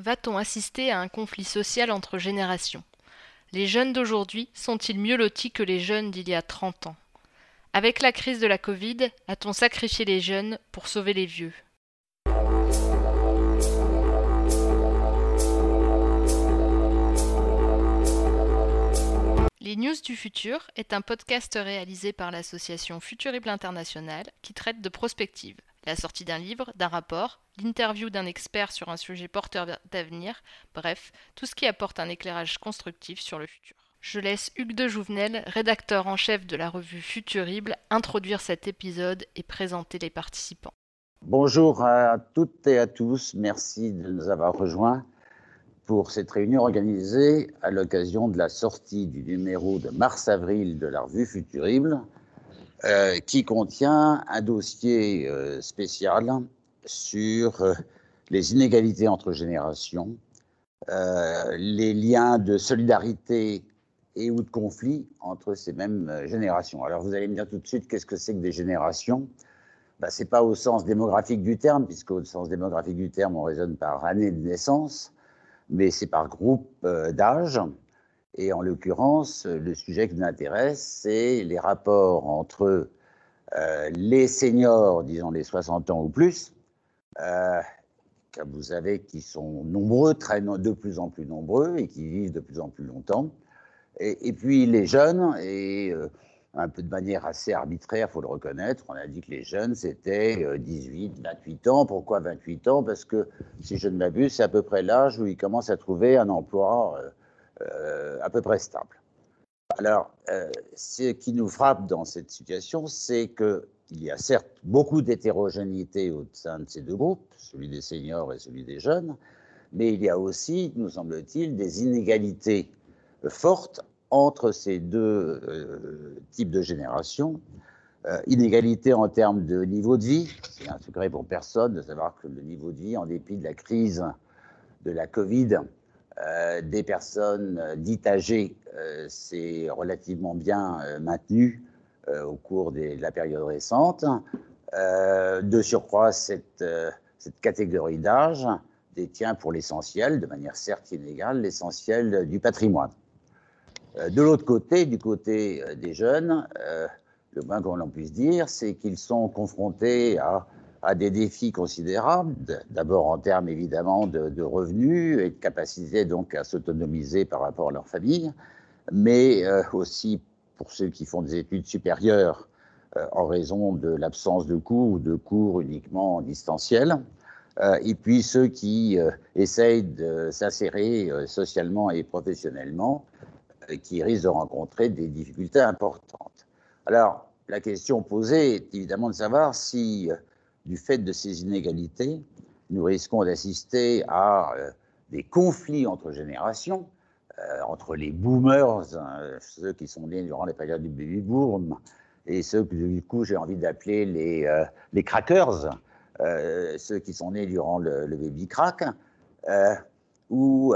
Va-t-on assister à un conflit social entre générations? Les jeunes d'aujourd'hui sont-ils mieux lotis que les jeunes d'il y a 30 ans? Avec la crise de la Covid, a-t-on sacrifié les jeunes pour sauver les vieux? Les News du Futur est un podcast réalisé par l'association Futurible International qui traite de prospective, la sortie d'un livre, d'un rapport, l'interview d'un expert sur un sujet porteur d'avenir, bref, tout ce qui apporte un éclairage constructif sur le futur. Je laisse Hugues de Jouvenel, rédacteur en chef de la revue Futurible, introduire cet épisode et présenter les participants. Bonjour à toutes et à tous, merci de nous avoir rejoints pour cette réunion organisée à l'occasion de la sortie du numéro de mars-avril de la revue Futurible, qui contient un dossier euh, spécial sur euh, les inégalités entre générations, les liens de solidarité et ou de conflit entre ces mêmes générations. Alors vous allez me dire tout de suite qu'est-ce que c'est que des générations? Ben, Ce n'est pas au sens démographique du terme, puisque au sens démographique du terme, on raisonne par année de naissance mais c'est par groupe euh, d'âge. Et en l'occurrence, le sujet qui nous intéresse, c'est les rapports entre euh, les seniors, disons les 60 ans ou plus, euh, comme vous savez, qui sont nombreux, de plus en plus nombreux et qui vivent de plus en plus longtemps, et, puis les jeunes, et un peu de manière assez arbitraire, il faut le reconnaître. On a dit que les jeunes, c'était 18, euh, 28 ans. Pourquoi 28 ans? Parce que, si je ne m'abuse, c'est à peu près l'âge où ils commencent à trouver un emploi euh, euh, à peu près stable. Alors, ce qui nous frappe dans cette situation, c'est qu'il y a certes beaucoup d'hétérogénéité au sein de ces deux groupes, celui des seniors et celui des jeunes, mais il y a aussi, nous semble-t-il, des inégalités fortes entre ces deux euh, types de générations. Euh, inégalité en termes de niveau de vie. C'est un secret pour personne de savoir que le niveau de vie, en dépit de la crise de la Covid, euh, des personnes dites âgées, c'est relativement bien maintenu au cours de la période récente. de surcroît, cette, catégorie d'âge détient pour l'essentiel, de manière certes inégale, l'essentiel du patrimoine. Euh, de l'autre côté, du côté euh, des jeunes, euh, le moins qu'on puisse dire, c'est qu'ils sont confrontés à, des défis considérables, d'abord en termes évidemment de, revenus et de capacité donc à s'autonomiser par rapport à leur famille, mais aussi pour ceux qui font des études supérieures en raison de l'absence de cours ou de cours uniquement en distanciel, et puis ceux qui essayent de s'insérer socialement et professionnellement qui risquent de rencontrer des difficultés importantes. Alors, la question posée est évidemment de savoir si, euh, du fait de ces inégalités, nous risquons d'assister à euh, des conflits entre générations, euh, entre les boomers, hein, ceux qui sont nés durant les périodes du baby boom, et ceux que du coup j'ai envie d'appeler les, les crackers, ceux qui sont nés durant le, baby crack, où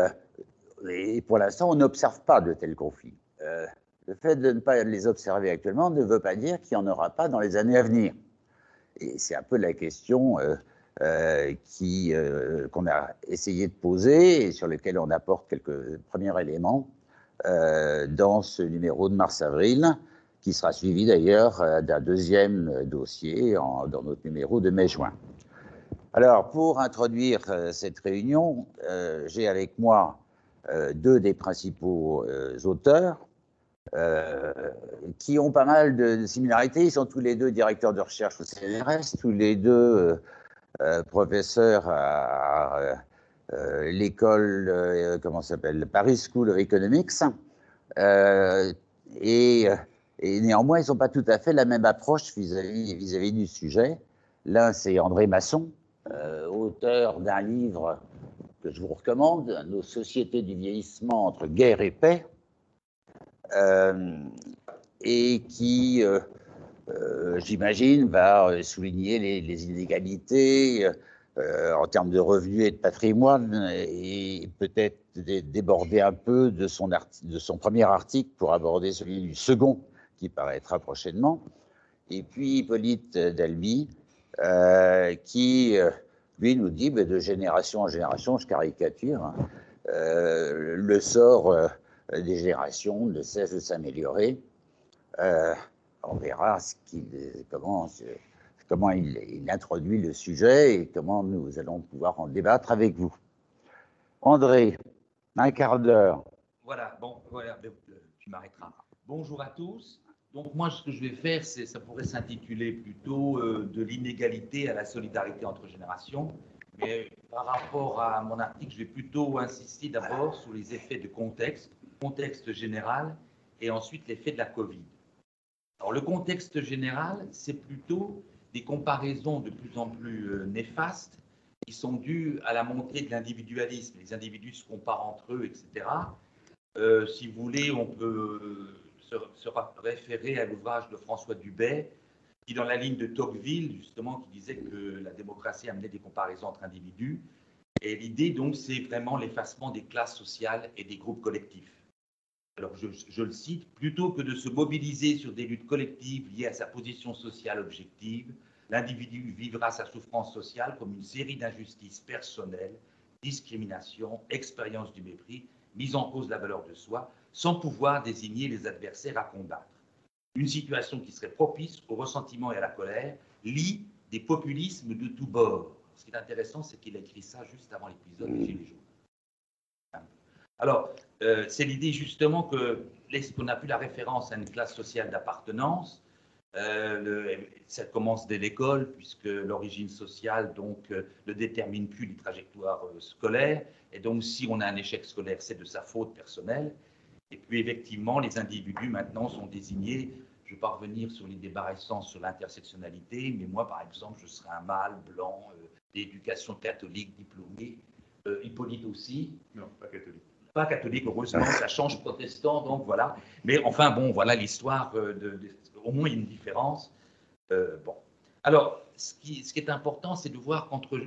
et pour l'instant, on n'observe pas de tels conflits. Euh, le fait de ne pas les observer actuellement ne veut pas dire qu'il n'y en aura pas dans les années à venir. Et c'est un peu la question euh, euh, qu'on a essayé de poser et sur lequel on apporte quelques premiers éléments dans ce numéro de mars-avril, qui sera suivi d'ailleurs d'un deuxième dossier dans notre numéro de mai-juin. Alors, pour introduire cette réunion, j'ai avec moi euh, deux des principaux euh, auteurs, euh, qui ont pas mal de similarités. Ils sont tous les deux directeurs de recherche au CNRS, tous les deux professeurs à, l'école, comment s'appelle, Paris School of Economics. Et, néanmoins, ils n'ont pas tout à fait la même approche vis-à-vis vis, -vis du sujet. L'un, c'est André Masson, auteur d'un livre que je vous recommande, Nos sociétés du vieillissement entre guerre et paix, euh, et qui, euh, euh, j'imagine, va souligner les, inégalités en termes de revenus et de patrimoine, et peut-être déborder un peu de son, premier article pour aborder celui du second, qui paraîtra prochainement. Et puis Hippolyte Dalby, qui lui nous dit, de génération en génération, je caricature, hein, euh, le sort euh, des générations ne cesse de s'améliorer. Euh, on verra comment, il, introduit le sujet et comment nous allons pouvoir en débattre avec vous. André, un quart d'heure. Voilà, bon, voilà, tu m'arrêteras. Bonjour à tous. Donc moi, ce que je vais faire, c'est, ça pourrait s'intituler plutôt euh, de l'inégalité à la solidarité entre générations. Mais par rapport à mon article, je vais plutôt insister d'abord sur les effets de contexte, contexte général, et ensuite l'effet de la Covid. Alors le contexte général, c'est plutôt des comparaisons de plus en plus euh, néfastes qui sont dues à la montée de l'individualisme. Les individus se comparent entre eux, etc. Euh, si vous voulez, on peut se, référer à l'ouvrage de François Dubay, qui, dans la ligne de Tocqueville, justement, qui disait que la démocratie amenait des comparaisons entre individus. Et l'idée, donc, c'est vraiment l'effacement des classes sociales et des groupes collectifs. Alors, je, je, le cite, plutôt que de se mobiliser sur des luttes collectives liées à sa position sociale objective, l'individu vivra sa souffrance sociale comme une série d'injustices personnelles, discrimination, expérience du mépris, mise en cause de la valeur de soi, sans pouvoir désigner les adversaires à combattre. Une situation qui serait propice au ressentiment et à la colère, lit des populismes de tous bords. Ce qui est intéressant, c'est qu'il a écrit ça juste avant l'épisode des Gilets jaunes. Alors, euh, c'est l'idée justement que, qu'on a plus la référence à une classe sociale d'appartenance, euh, ça commence dès l'école, puisque l'origine sociale donc, euh, ne détermine plus les trajectoires scolaires. Et donc, si on a un échec scolaire, c'est de sa faute personnelle. Et puis effectivement, les individus maintenant sont désignés. Je ne vais pas revenir sur les récents sur l'intersectionnalité, mais moi, par exemple, je serais un mâle blanc euh, d'éducation catholique diplômé. Euh, Hippolyte aussi. Non, pas catholique. Pas catholique, heureusement, ça change protestant, donc voilà. Mais enfin, bon, voilà l'histoire. Euh, de, au moins, une différence. bon. Alors, ce qui, est important, c'est de voir qu'entre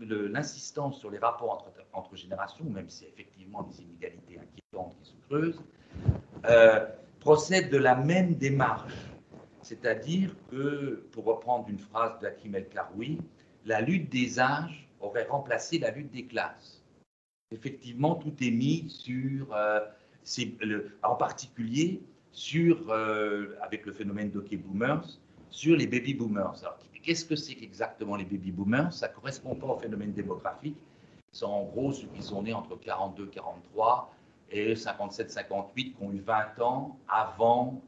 l'insistance sur les rapports entre, générations, même si effectivement des inégalités inquiétantes qui se creusent, euh, procède de la même démarche. C'est-à-dire que, pour reprendre une phrase d'Akim El-Karoui, la lutte des âges aurait remplacé la lutte des classes. Effectivement, tout est mis sur, euh, en particulier sur, euh, avec le phénomène d'Hockey Boomers, sur les baby boomers. Alors, qu'est-ce que c'est exactement les baby boomers? Ça ne correspond pas au phénomène démographique. C'est en gros ceux qui sont nés entre 42 43 et 57 58 qui ont eu 20 ans avant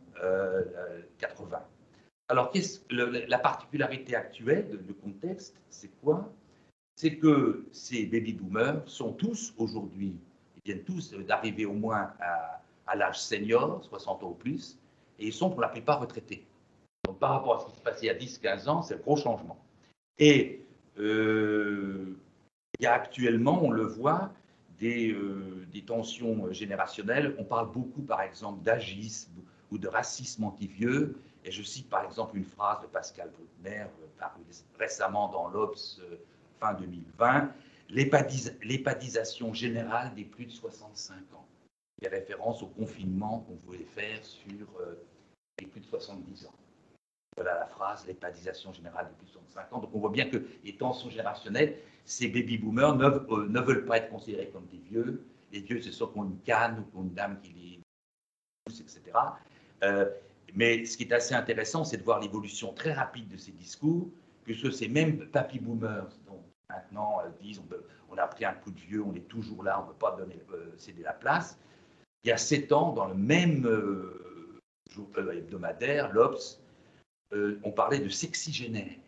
80. Euh, Alors, la particularité actuelle, le contexte, c'est quoi? C'est que ces baby boomers sont tous aujourd'hui, ils viennent tous d'arriver au moins à, l'âge senior, 60 ans ou plus, et ils sont pour la plupart retraités. Donc, par rapport à ce qui se passait il y a 10-15 ans, c'est un gros changement. Et euh, il y a actuellement, on le voit, des, euh, des, tensions générationnelles. On parle beaucoup, par exemple, d'agisme ou de racisme anti-vieux. Et je cite, par exemple, une phrase de Pascal Bruckner, euh, parue récemment dans l'Obs, fin 2020, l'épadisation générale des plus de 65 ans. Il y a référence au confinement qu'on voulait faire sur les plus de 70 ans voilà la phrase, l'épadisation générale depuis 65 ans. Donc on voit bien que les tensions générationnelles, ces baby boomers ne, euh, veulent pas être considérés comme des vieux. Les vieux, c'est soit qu'on une canne ou qu'on une dame qui les pousse, etc. Euh, mais ce qui est assez intéressant, c'est de voir l'évolution très rapide de ces discours, puisque ces mêmes papy boomers, donc maintenant euh, disent on, a pris un coup de vieux, on est toujours là, on ne peut pas donner, céder la place. Il y a sept ans, dans le même jour hebdomadaire, l'Obs euh, on parlait de sexygénaire,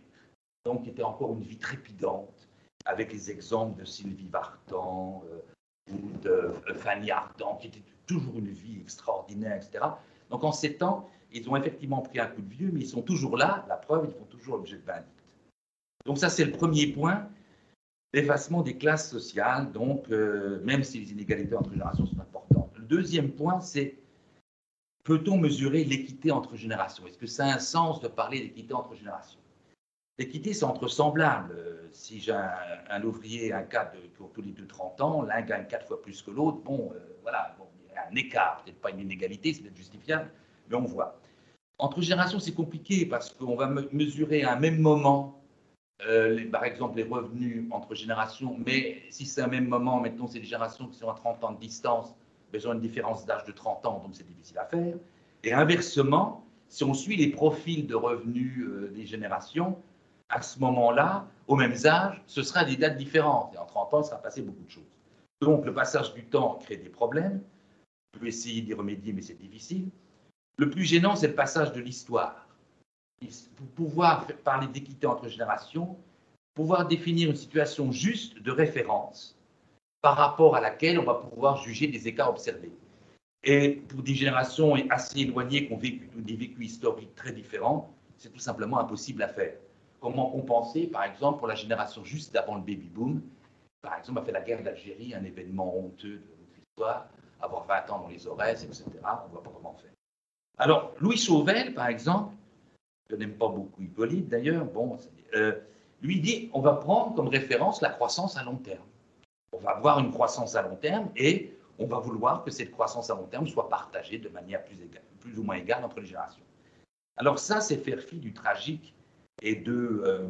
donc qui était encore une vie trépidante, avec les exemples de Sylvie Vartan euh, ou de euh, Fanny Ardant, qui était toujours une vie extraordinaire, etc. Donc en sept ans, ils ont effectivement pris un coup de vieux, mais ils sont toujours là, la preuve, ils font toujours l'objet de vindicte. Donc ça, c'est le premier point, l'effacement des classes sociales, donc même si les inégalités entre générations sont importantes. Le deuxième point, c'est Peut-on mesurer l'équité entre générations? Est-ce que ça a un sens de parler d'équité entre générations? L'équité, c'est entre semblables. Si j'ai un, ouvrier, un cadre ont tous les deux 30 ans, l'un gagne quatre fois plus que l'autre, bon, euh, voilà, il y a un écart, peut-être pas une inégalité, c'est peut-être justifiable, mais on voit. Entre générations, c'est compliqué parce qu'on va mesurer à un même moment euh, par exemple les revenus entre générations, mais si c'est un même moment, mettons, c'est générations qui sont à 30 ans de distance, besoin une différence d'âge de 30 ans, donc c'est difficile à faire. Et inversement, si on suit les profils de revenus euh, des générations, à ce moment-là, aux mêmes âges, ce sera des dates différentes. Et en 30 ans, il sera passé beaucoup de choses. Donc, le passage du temps crée des problèmes. On peut essayer d'y remédier, mais c'est difficile. Le plus gênant, c'est le passage de l'histoire. Pour pouvoir parler d'équité entre générations, pouvoir définir une situation juste de référence par rapport à laquelle on va pouvoir juger des écarts observés. Et pour des générations assez éloignées qui ont vécu des vécus historiques très différents, c'est tout simplement impossible à faire. Comment compenser, par exemple, pour la génération juste d'avant le baby-boom, par exemple, a fait la guerre d'Algérie un événement honteux de notre histoire, avoir 20 ans dans les oreilles, etc. On ne voit pas comment faire. Alors, Louis Chauvel, par exemple, je n'aime pas beaucoup Hippolyte d'ailleurs, bon, euh, lui dit on va prendre comme référence la croissance à long terme. On va avoir une croissance à long terme et on va vouloir que cette croissance à long terme soit partagée de manière plus, ou moins égale entre les générations. Alors ça, c'est faire fi du tragique et de, euh,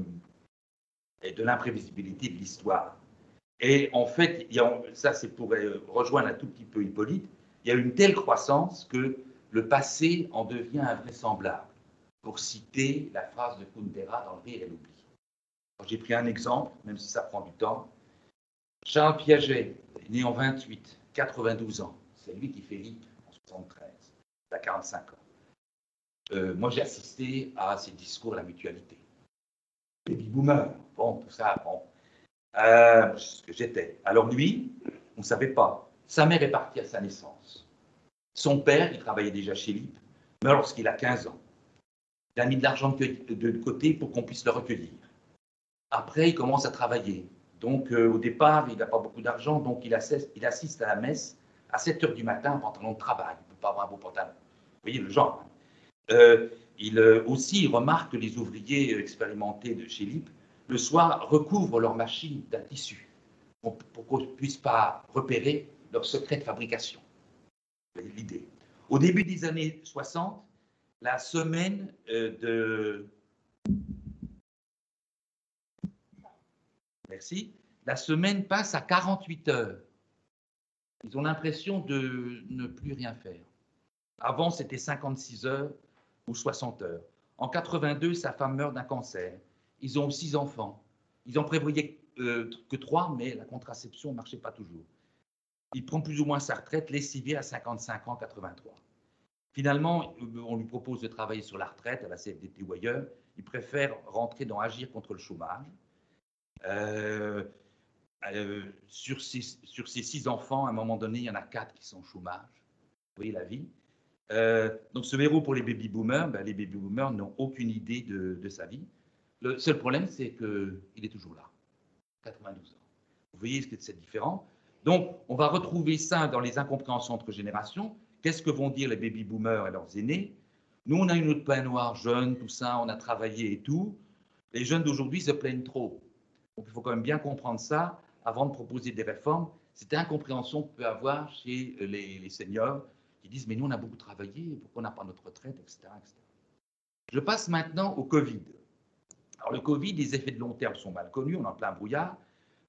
l'imprévisibilité de l'histoire. Et en fait, ça c'est pour euh, rejoindre un tout petit peu Hippolyte, il y a une telle croissance que le passé en devient invraisemblable, pour citer la phrase de Kundera dans Le rire et l'oubli. J'ai pris un exemple, même si ça prend du temps. Charles Piaget né en 28, 92 ans. C'est lui qui fait l'IP en 73. Il a 45 ans. Euh, moi, j'ai assisté à ses discours à la mutualité. Baby boomer, bon, tout ça, bon. Euh, ce que j'étais. Alors lui, on ne savait pas. Sa mère est partie à sa naissance. Son père, il travaillait déjà chez l'IP, meurt lorsqu'il a 15 ans. Il a mis de l'argent de côté pour qu'on puisse le recueillir. Après, il commence à travailler. Donc, euh, au départ, il n'a pas beaucoup d'argent, donc il assiste, à la messe à 7 heures du matin en pantalon de travail. Il ne peut pas avoir un beau pantalon. Vous voyez le genre. Hein. Euh, il, euh, aussi, il remarque que les ouvriers expérimentés de chez LIP, le soir, recouvrent leur machine d'un tissu pour, qu'on ne puisse pas repérer leur secret de fabrication. L'idée. Au début des années 60, la semaine de Merci. La semaine passe à 48 heures. Ils ont l'impression de ne plus rien faire. Avant, c'était 56 heures ou 60 heures. En 82, sa femme meurt d'un cancer. Ils ont six enfants. Ils en prévoyaient euh, que trois, mais la contraception ne marchait pas toujours. Il prend plus ou moins sa retraite, lessivé à 55 ans, 83. Finalement, on lui propose de travailler sur la retraite à la CFDT ou ailleurs. Il préfère rentrer dans Agir contre le chômage. Euh, euh, sur, ces six enfants, à un moment donné, il y en a quatre qui sont au chômage. Vous voyez la vie. Euh, donc ce verrou pour les baby boomers, ben, les baby boomers n'ont aucune idée de, de, sa vie. Le seul problème, c'est qu'il est toujours là, 92 ans. Vous voyez que c'est différent. Donc on va retrouver ça dans les incompréhensions entre générations. Qu'est-ce que vont dire les baby boomers et leurs aînés? Nous, on a une autre pain noire jeune, tout ça, on a travaillé et tout. Les jeunes d'aujourd'hui se plaignent trop. Donc il faut quand même bien comprendre ça avant de proposer des réformes. C'est incompréhension qu'on peut avoir chez euh, les, seniors qui disent Mais nous, on a beaucoup travaillé, pourquoi on n'a pas notre retraite, etc., Je passe maintenant au Covid. Alors, le Covid, les effets de long terme sont mal connus, on est en plein brouillard.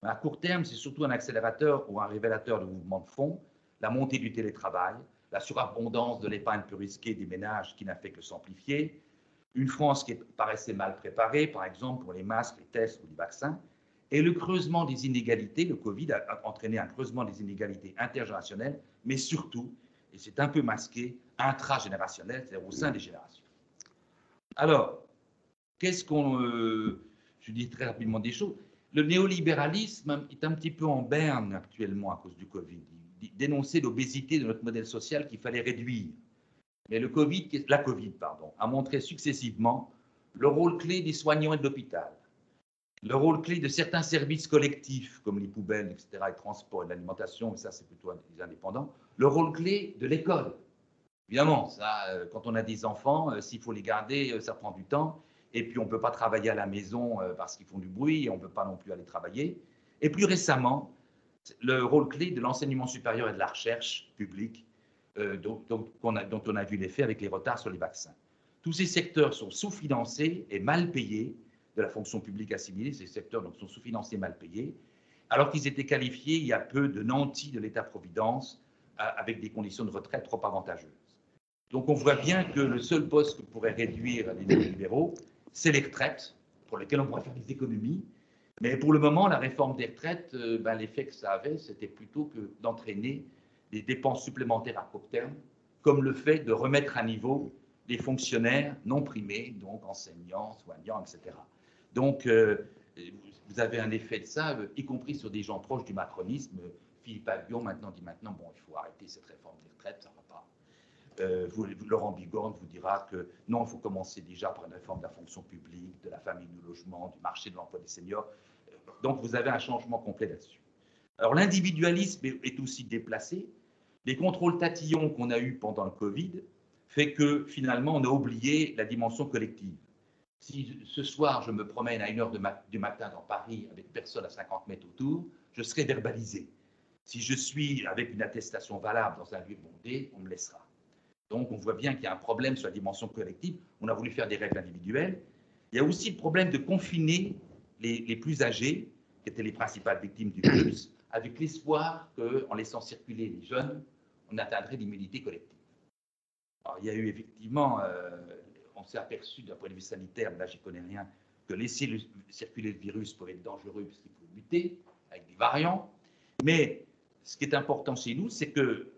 Mais à court terme, c'est surtout un accélérateur ou un révélateur de mouvements de fond, la montée du télétravail, la surabondance de l'épargne peu risquée des ménages qui n'a fait que s'amplifier, une France qui paraissait mal préparée, par exemple pour les masques, les tests ou les vaccins, et le creusement des inégalités, le Covid a entraîné un creusement des inégalités intergénérationnelles, mais surtout, et c'est un peu masqué, intragénérationnel, c'est-à-dire au sein des générations. Alors, qu'est-ce qu'on... Euh, je dis très rapidement des choses. Le néolibéralisme est un petit peu en berne actuellement à cause du Covid. Dénonçait l'obésité de notre modèle social qu'il fallait réduire. Mais le COVID, la Covid pardon, a montré successivement le rôle clé des soignants et de l'hôpital, le rôle clé de certains services collectifs, comme les poubelles, etc., les transports et l'alimentation, et ça c'est plutôt les indépendants, le rôle clé de l'école. Évidemment, ça, euh, quand on a des enfants, euh, s'il faut les garder, euh, ça prend du temps. Et puis on ne peut pas travailler à la maison parce qu'ils font du bruit, et on ne peut pas non plus aller travailler. Et plus récemment, le rôle clé de l'enseignement supérieur et de la recherche publique, dont, on a, dont on a vu l'effet avec les retards sur les vaccins. Tous ces secteurs sont sous-financés et mal payés de la fonction publique assimilée, ces secteurs sont sous-financés, mal payés, alors qu'ils étaient qualifiés il y a peu de nantis de l'État-providence avec des conditions de retraite trop avantageuses. Donc on voit bien que le seul poste que pourrait réduire les libéraux, c'est les retraites, pour lesquelles on pourrait faire des économies. Mais pour le moment, la réforme des retraites, euh, ben, l'effet que ça avait, c'était plutôt que d'entraîner des dépenses supplémentaires à court terme, comme le fait de remettre à niveau des fonctionnaires non primés, donc enseignants, soignants, etc. Donc, euh, vous avez un effet de ça, euh, y compris sur des gens proches du macronisme. Philippe Aguillon maintenant dit maintenant, bon, il faut arrêter cette réforme des retraites, ça ne va pas. Laurent Bigorne vous dira que non, il faut commencer déjà par une réforme de la fonction publique, de la famille, du logement, du marché de l'emploi des seniors. Donc, vous avez un changement complet là-dessus. Alors, l'individualisme est aussi déplacé. Les contrôles tatillons qu'on a eus pendant le Covid fait que finalement, on a oublié la dimension collective. Si ce soir, je me promène à 1h du matin dans Paris avec personne à 50 mètres autour, je serai verbalisé. Si je suis avec une attestation valable dans un lieu bondé, on me laissera. Donc, on voit bien qu'il y a un problème sur la dimension collective. On a voulu faire des règles individuelles. Il y a aussi le problème de confiner les, les plus âgés, qui étaient les principales victimes du virus, avec l'espoir qu'en laissant circuler les jeunes, on atteindrait l'immunité collective. Alors, il y a eu effectivement, euh, on s'est aperçu d'un point de vue sanitaire, mais là j'y connais rien, que laisser circuler le virus peut être dangereux puisqu'il faut muter avec des variants. Mais ce qui est important chez nous, c'est que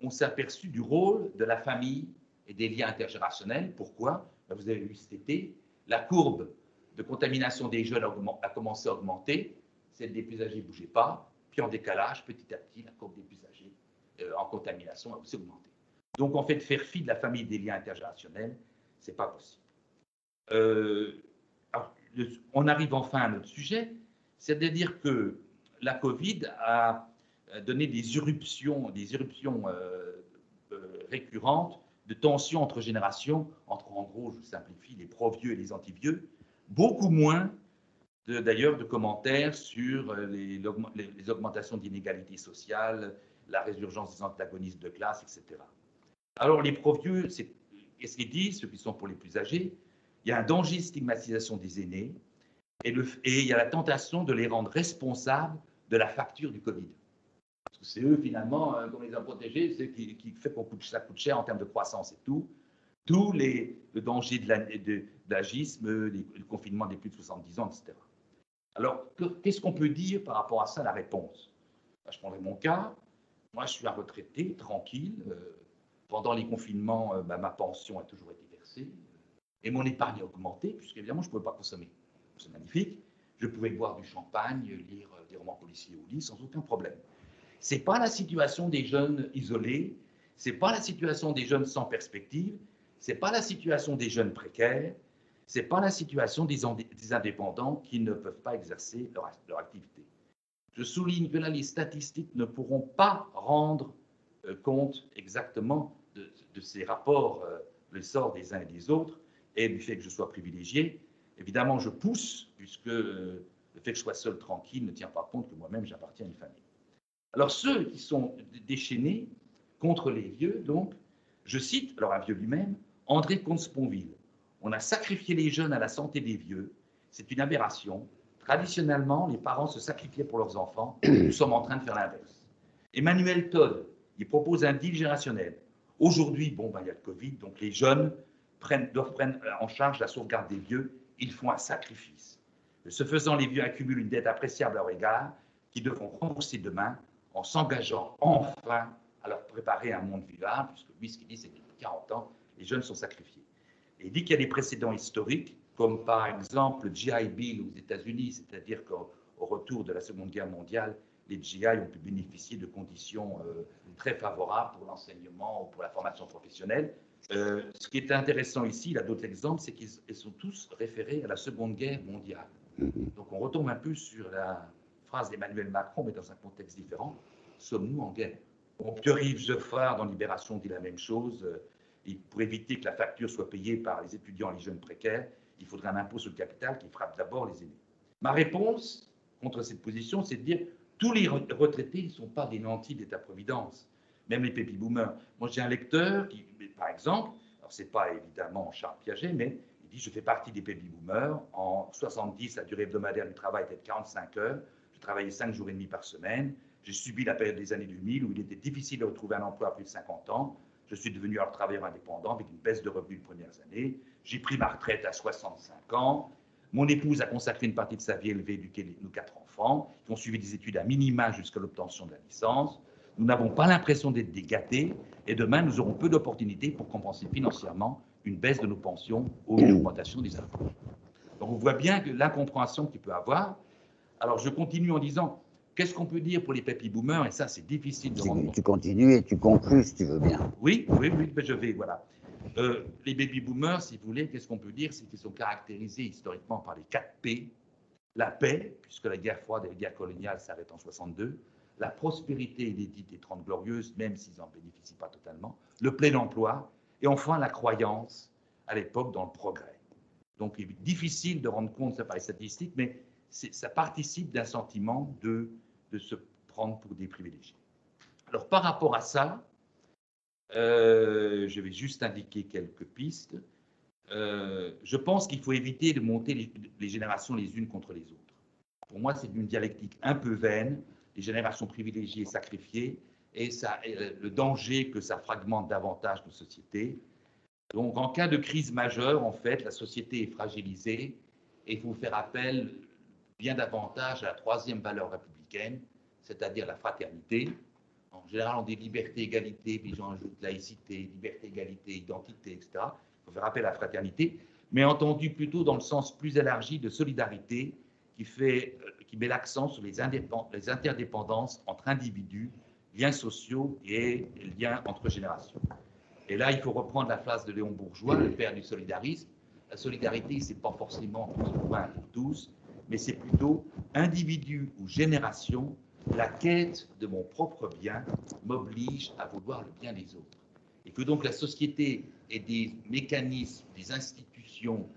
on s'est aperçu du rôle de la famille et des liens intergénérationnels. Pourquoi? Ben, Vous avez vu cet été, la courbe de contamination des jeunes a commencé à augmenter, celle des plus âgés ne bougeait pas, puis en décalage, petit à petit, la courbe des plus âgés euh, en contamination a aussi augmenté. Donc, en fait, faire fi de la famille des liens intergénérationnels, ce n'est pas possible. Euh, on arrive enfin à notre sujet, c'est-à-dire que la Covid a donné des irruptions, euh, récurrentes de tensions entre générations, entre en gros, je simplifie, les pro-vieux et les anti-vieux, beaucoup moins d'ailleurs de, commentaires sur les, les augmentations d'inégalités sociales, la résurgence des antagonismes de classe, etc. Alors les pro-vieux, qu'est-ce qu'ils disent, ceux qui sont pour les plus âgés? Il y a un danger de stigmatisation des aînés et, il y a la tentation de les rendre responsables de la facture du Covid. Parce que c'est eux, finalement, euh, qu'on les a protégés, c'est qui, qui fait que ça coûte cher en termes de croissance et tout. Les le danger de l'agisme, le confinement des plus de 70 ans, etc. Alors, qu'est-ce qu'on peut dire par rapport à ça, la réponse? Ben, Je prendrai mon cas. Moi, je suis un retraité, tranquille. Euh, pendant les confinements, euh, bah, ma pension a toujours été versée. Et mon épargne a augmenté, puisqu'évidemment, je ne pouvais pas consommer. C'est magnifique. Je pouvais boire du champagne, lire euh, des romans policiers au lit sans aucun problème. Ce n'est pas la situation des jeunes isolés, ce n'est pas la situation des jeunes sans perspective, ce n'est pas la situation des jeunes précaires, ce n'est pas la situation des, indépendants qui ne peuvent pas exercer leur activité. Je souligne que là, les statistiques ne pourront pas rendre euh, compte exactement de, ces rapports, euh, le sort des uns et des autres, et du fait que je sois privilégié. Évidemment, je pousse, puisque euh, le fait que je sois seul, tranquille, ne tient pas compte que moi-même, j'appartiens à une famille. Alors, ceux qui sont déchaînés contre les vieux, donc, je cite, alors un vieux lui-même, André Comte-Sponville. On a sacrifié les jeunes à la santé des vieux. C'est une aberration. Traditionnellement, les parents se sacrifiaient pour leurs enfants. Nous sommes en train de faire l'inverse. Emmanuel Todd, il propose un deal générationnel. Aujourd'hui, bon, ben, il y a le Covid, donc les jeunes prennent, doivent prendre en charge la sauvegarde des vieux. Ils font un sacrifice. Ce faisant, les vieux accumulent une dette appréciable à leur égard qu'ils devront rembourser demain en s'engageant enfin à leur préparer un monde vivable, puisque lui, ce qu'il dit, c'est que depuis 40 ans, les jeunes sont sacrifiés. Il dit qu'il y a des précédents historiques comme par exemple le GI Bill aux États-Unis, c'est-à-dire qu'au retour de la Seconde Guerre mondiale, les GI ont pu bénéficier de conditions euh, très favorables pour l'enseignement ou pour la formation professionnelle. Euh, ce qui est intéressant ici, il y a d'autres exemples, c'est qu'ils sont tous référés à la Seconde Guerre mondiale. Donc on retombe un peu sur la phrase d'Emmanuel Macron, mais dans un contexte différent. Sommes-nous en guerre? Pierre-Yves Geoffrard, dans Libération, dit la même chose. Euh, pour éviter que la facture soit payée par les étudiants et les jeunes précaires, il faudrait un impôt sur le capital qui frappe d'abord les aînés. Ma réponse contre cette position, c'est de dire tous les retraités ne sont pas des nantis d'État-providence, même les baby boomers. Moi, j'ai un lecteur qui, par exemple, alors c'est pas évidemment Charles Piaget, mais Il dit, je fais partie des baby boomers. En 70, la durée hebdomadaire du travail était de 45 heures. Je travaillais 5 jours et demi par semaine. J'ai subi la période des années 2000 où il était difficile de retrouver un emploi à plus de 50 ans. Je suis devenu alors travailleur indépendant avec une baisse de revenus les premières années. J'ai pris ma retraite à 65 ans. Mon épouse a consacré une partie de sa vie à élever éduquer nos quatre enfants, qui ont suivi des études à minima jusqu'à l'obtention de la licence. Nous n'avons pas l'impression d'être dégâtés et demain, nous aurons peu d'opportunités pour compenser financièrement une baisse de nos pensions ou une augmentation des impôts. Donc, on voit bien que l'incompréhension qu'il peut avoir. Alors, je continue en disant qu'est-ce qu'on peut dire pour les papy boomers Et ça, c'est difficile de rendre Tu, tu continues et tu conclus si tu veux bien. Oui, oui, oui, je vais, voilà. Euh, les baby boomers, si vous voulez, qu'est-ce qu'on peut dire? C'est qu'ils sont caractérisés historiquement par les 4 P. La paix, puisque la guerre froide et la guerre coloniale s'arrêtent en 62. La prospérité inédite et 30 glorieuses, même s'ils n'en bénéficient pas totalement. Le plein emploi. Et enfin, la croyance, à l'époque, dans le progrès. Donc, il est difficile de rendre compte, ça par les statistiques, mais ça participe d'un sentiment de, de se prendre pour des privilégiés. Alors, par rapport à ça, euh, je vais juste indiquer quelques pistes. Euh, je pense qu'il faut éviter de monter les, générations les unes contre les autres. Pour moi, c'est une dialectique un peu vaine, les générations privilégiées et sacrifiées, et ça, le danger que ça fragmente davantage nos sociétés. Donc, en cas de crise majeure, en fait, la société est fragilisée et il faut faire appel bien davantage à la troisième valeur républicaine, c'est-à-dire la fraternité, en général, on dit liberté, égalité, puis j'en ajoute laïcité, liberté, égalité, identité, etc. Il faut faire appel à la fraternité, mais entendu plutôt dans le sens plus élargi de solidarité qui, euh, met l'accent sur les, interdépendances entre individus, liens sociaux et liens entre générations. Et là, il faut reprendre la phrase de Léon Bourgeois, le père du solidarisme. La solidarité, c'est pas forcément pour tous, mais c'est plutôt individu ou génération la quête de mon propre bien m'oblige à vouloir le bien des autres. Et que donc la société ait des mécanismes, des institutions,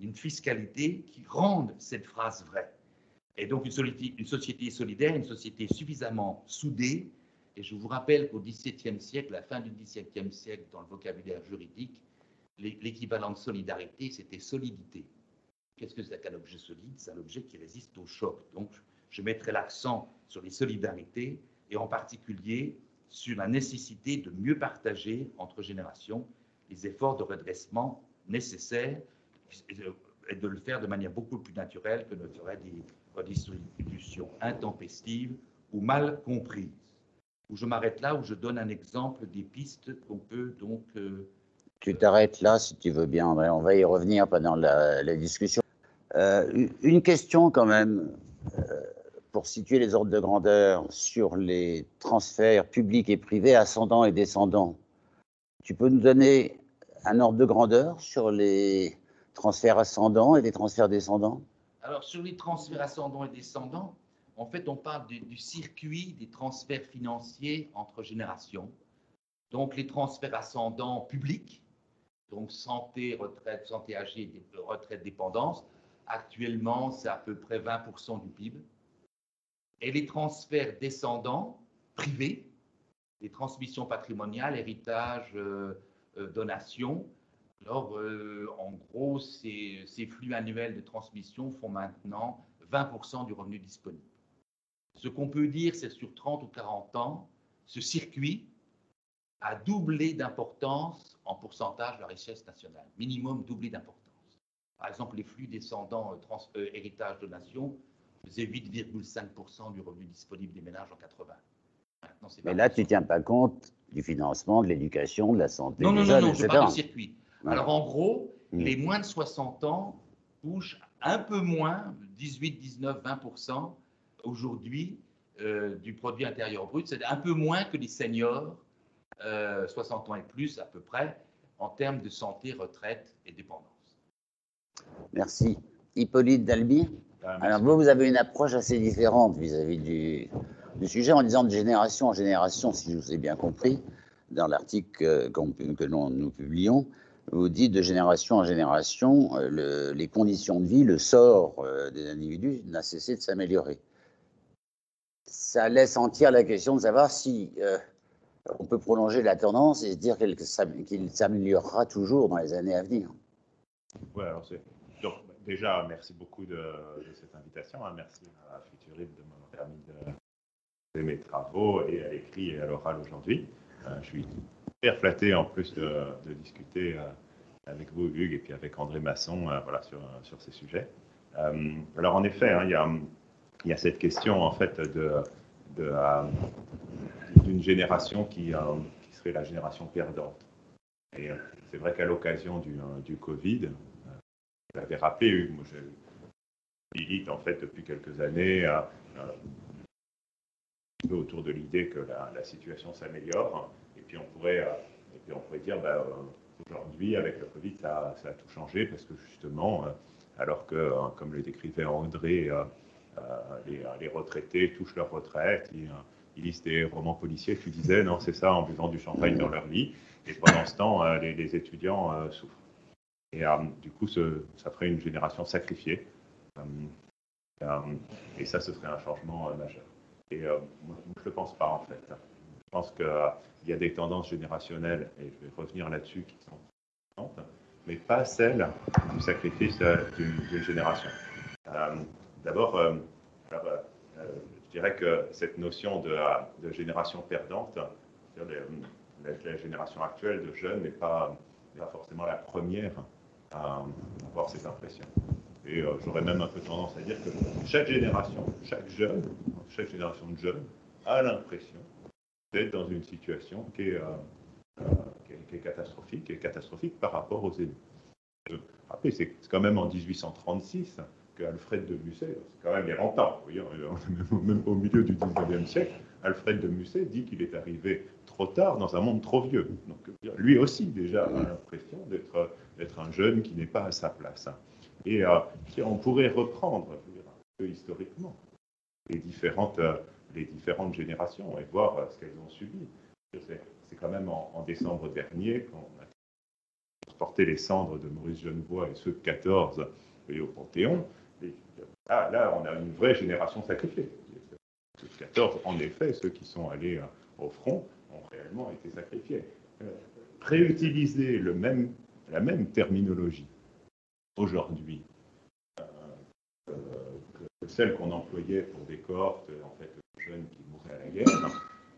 une fiscalité qui rendent cette phrase vraie. Et donc une, société solidaire, une société suffisamment soudée. Et je vous rappelle qu'au XVIIe siècle, la fin du XVIIe siècle, dans le vocabulaire juridique, l'équivalent de solidarité, c'était solidité. Qu'est-ce que c'est qu'un objet solide? C'est un objet qui résiste au choc. Donc, je mettrai l'accent sur les solidarités et en particulier sur la nécessité de mieux partager entre générations les efforts de redressement nécessaires et de le faire de manière beaucoup plus naturelle que ne feraient des redistributions intempestives ou mal comprises. Où je m'arrête là, où je donne un exemple des pistes qu'on peut donc. Euh, tu t'arrêtes là, si tu veux bien, André. On va y revenir pendant la, discussion. Euh, une question quand même. Euh, pour situer les ordres de grandeur sur les transferts publics et privés ascendants et descendants. Tu peux nous donner un ordre de grandeur sur les transferts ascendants et les transferts descendants? Alors, sur les transferts ascendants et descendants, en fait, on parle du, circuit des transferts financiers entre générations. Donc, les transferts ascendants publics, donc santé, retraite, santé âgée, retraite, dépendance, actuellement, c'est à peu près 20% du PIB et les transferts descendants privés, les transmissions patrimoniales, héritage, euh, euh, donations. Alors, euh, en gros, ces, ces, flux annuels de transmission font maintenant 20% du revenu disponible. Ce qu'on peut dire, c'est sur 30 ou 40 ans, ce circuit a doublé d'importance en pourcentage de la richesse nationale, minimum doublé d'importance. Par exemple, les flux descendants, trans, héritage, donation, faisait 8,5% du revenu disponible des ménages en 80. Mais là, tu ne tiens pas compte du financement, de l'éducation, de la santé. Non, non, non, non, je parle de circuit. Alors en gros, hmm. les moins de 60 ans touchent un peu moins, 18, 19, 20% aujourd'hui euh, du produit intérieur brut. C'est un peu moins que les seniors, 60 euh, ans et plus à peu près, en termes de santé, retraite et dépendance. Merci. Hippolyte Dalby ah, Alors vous, vous avez une approche assez différente vis-à-vis du, sujet en disant de génération en génération, si je vous ai bien compris, dans l'article que, nous publions, vous dites de génération en génération, euh, les conditions de vie, le sort euh, des individus n'a cessé de s'améliorer. Ça laisse entière la question de savoir si euh, on peut prolonger la tendance et se dire qu'il s'améliorera toujours dans les années à venir. Oui, alors c'est. Déjà, merci beaucoup de, cette invitation. Hein. Merci à Futurib de m'avoir permis de, mes travaux et à l'écrit et à l'oral aujourd'hui. Euh, je suis très flatté en plus de, discuter euh, avec vous, Hugues, et puis avec André Masson euh, voilà, sur, ces sujets. alors, en effet, hein, il, y a, cette question en fait de, d'une génération qui, serait la génération perdante. Et c'est vrai qu'à l'occasion du, Covid, l'avez rappelé, moi, je milite en fait depuis quelques années euh, euh, autour de l'idée que la, situation s'améliore. Et puis on pourrait, euh, et puis on pourrait dire, bah, aujourd'hui, avec le Covid, ça, a tout changé parce que justement, alors que, comme le décrivait André, les, retraités touchent leur retraite, ils, lisent des romans policiers, tu disais, non, c'est ça, en buvant du champagne dans leur lit. Et pendant ce temps, les étudiants souffrent. Et euh, du coup, ça ferait une génération sacrifiée. Euh, euh, et ça, ce serait un changement majeur. Et moi, je ne le pense pas, en fait. Je pense qu'il y a des tendances générationnelles, et je vais revenir là-dessus, qui sont mais pas celles du sacrifice d'une génération. D'abord, je dirais que cette notion de, génération perdante, la, la, génération actuelle de jeunes n'est pas, forcément la première à avoir ces impressions. Et euh, j'aurais même un peu tendance à dire que chaque génération, chaque jeune, chaque génération de jeunes a l'impression d'être dans une situation qui est, euh, euh, catastrophique, qui est catastrophique par rapport aux élus. Rappelez, c'est quand même en 1836 que Alfred de Musset, c'est quand même a longtemps, vous voyez, même au milieu du 19e siècle, Alfred de Musset dit qu'il est arrivé trop tard dans un monde trop vieux. Donc lui aussi déjà a l'impression d'être d'être un jeune qui n'est pas à sa place. Et euh, on pourrait reprendre historiquement les différentes, euh, les différentes générations et voir euh, ce qu'elles ont subi. C'est quand même en, décembre dernier qu'on a transporté les cendres de Maurice Genevoix et ceux de 14 au Panthéon. là, là, on a une vraie génération sacrifiée. Ceux de 14, en effet, ceux qui sont allés au front ont réellement été sacrifiés. réutiliser le même la même terminologie aujourd'hui euh, que celle qu'on employait pour des cohortes en fait, jeunes qui mouraient à la guerre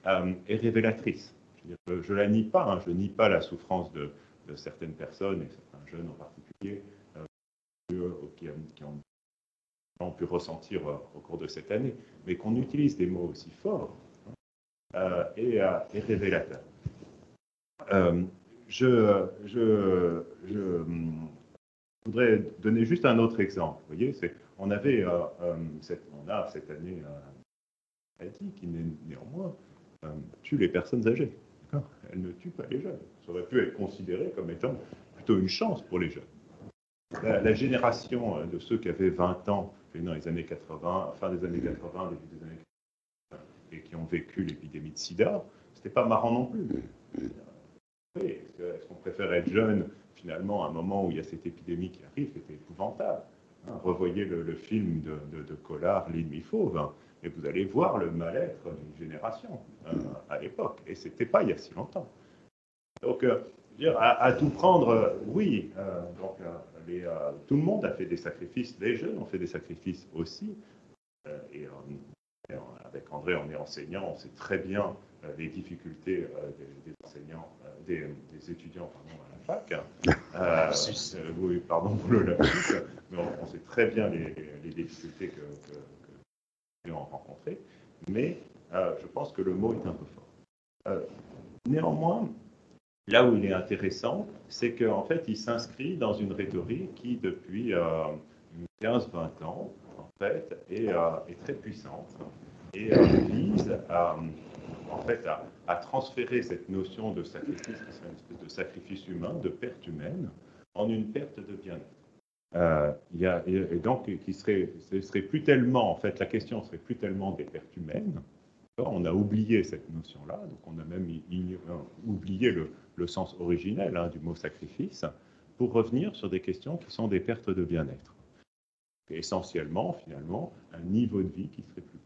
euh, est révélatrice. Je ne la nie pas, hein, je nie pas la souffrance de, certaines personnes et certains jeunes en particulier euh, qui, ont, pu ressentir au cours de cette année, mais qu'on utilise des mots aussi forts hein, et, et, révélateurs je, voudrais donner juste un autre exemple. Vous voyez, on, avait, euh, euh, cette, a cette année un maladie qui néanmoins euh, tue les personnes âgées. Elle ne tue pas les jeunes. Ça aurait pu être considéré comme étant plutôt une chance pour les jeunes. La, génération de ceux qui avaient 20 ans dans les années 80, fin des années 80, début des années 80, et qui ont vécu l'épidémie de sida, c'était pas marrant non plus. Est-ce qu'on préfère être jeune, finalement, à un moment où il y a cette épidémie qui arrive C'était épouvantable. Hein, revoyez le, film de, Collard, L'ennemi fauve, hein, et vous allez voir le mal-être d'une génération hein, à l'époque. Et ce n'était pas il y a si longtemps. Donc, euh, à, tout prendre, euh, oui, euh, tout le monde a fait des sacrifices, les jeunes ont fait des sacrifices aussi. et avec André, on est enseignant, on sait très bien les difficultés des, enseignants des, étudiants à la fac. Euh, euh, oui, pardon pour le lapsus, mais on, sait très bien les, difficultés que, que, ont rencontrées. Mais euh, je pense que le mot est un peu fort. néanmoins, là où il est intéressant, c'est qu'en fait, il s'inscrit dans une rhétorique qui, depuis 15-20 ans, en fait, est, est très puissante et vise à en fait, à, transférer cette notion de sacrifice, de sacrifice humain, de perte humaine, en une perte de bien-être. Euh, et donc, qui serait, ce serait plus tellement, en fait, la question serait plus tellement des pertes humaines. On a oublié cette notion-là, donc on a même oublié le, sens originel hein, du mot sacrifice, pour revenir sur des questions qui sont des pertes de bien-être. Essentiellement, finalement, un niveau de vie qui serait plus.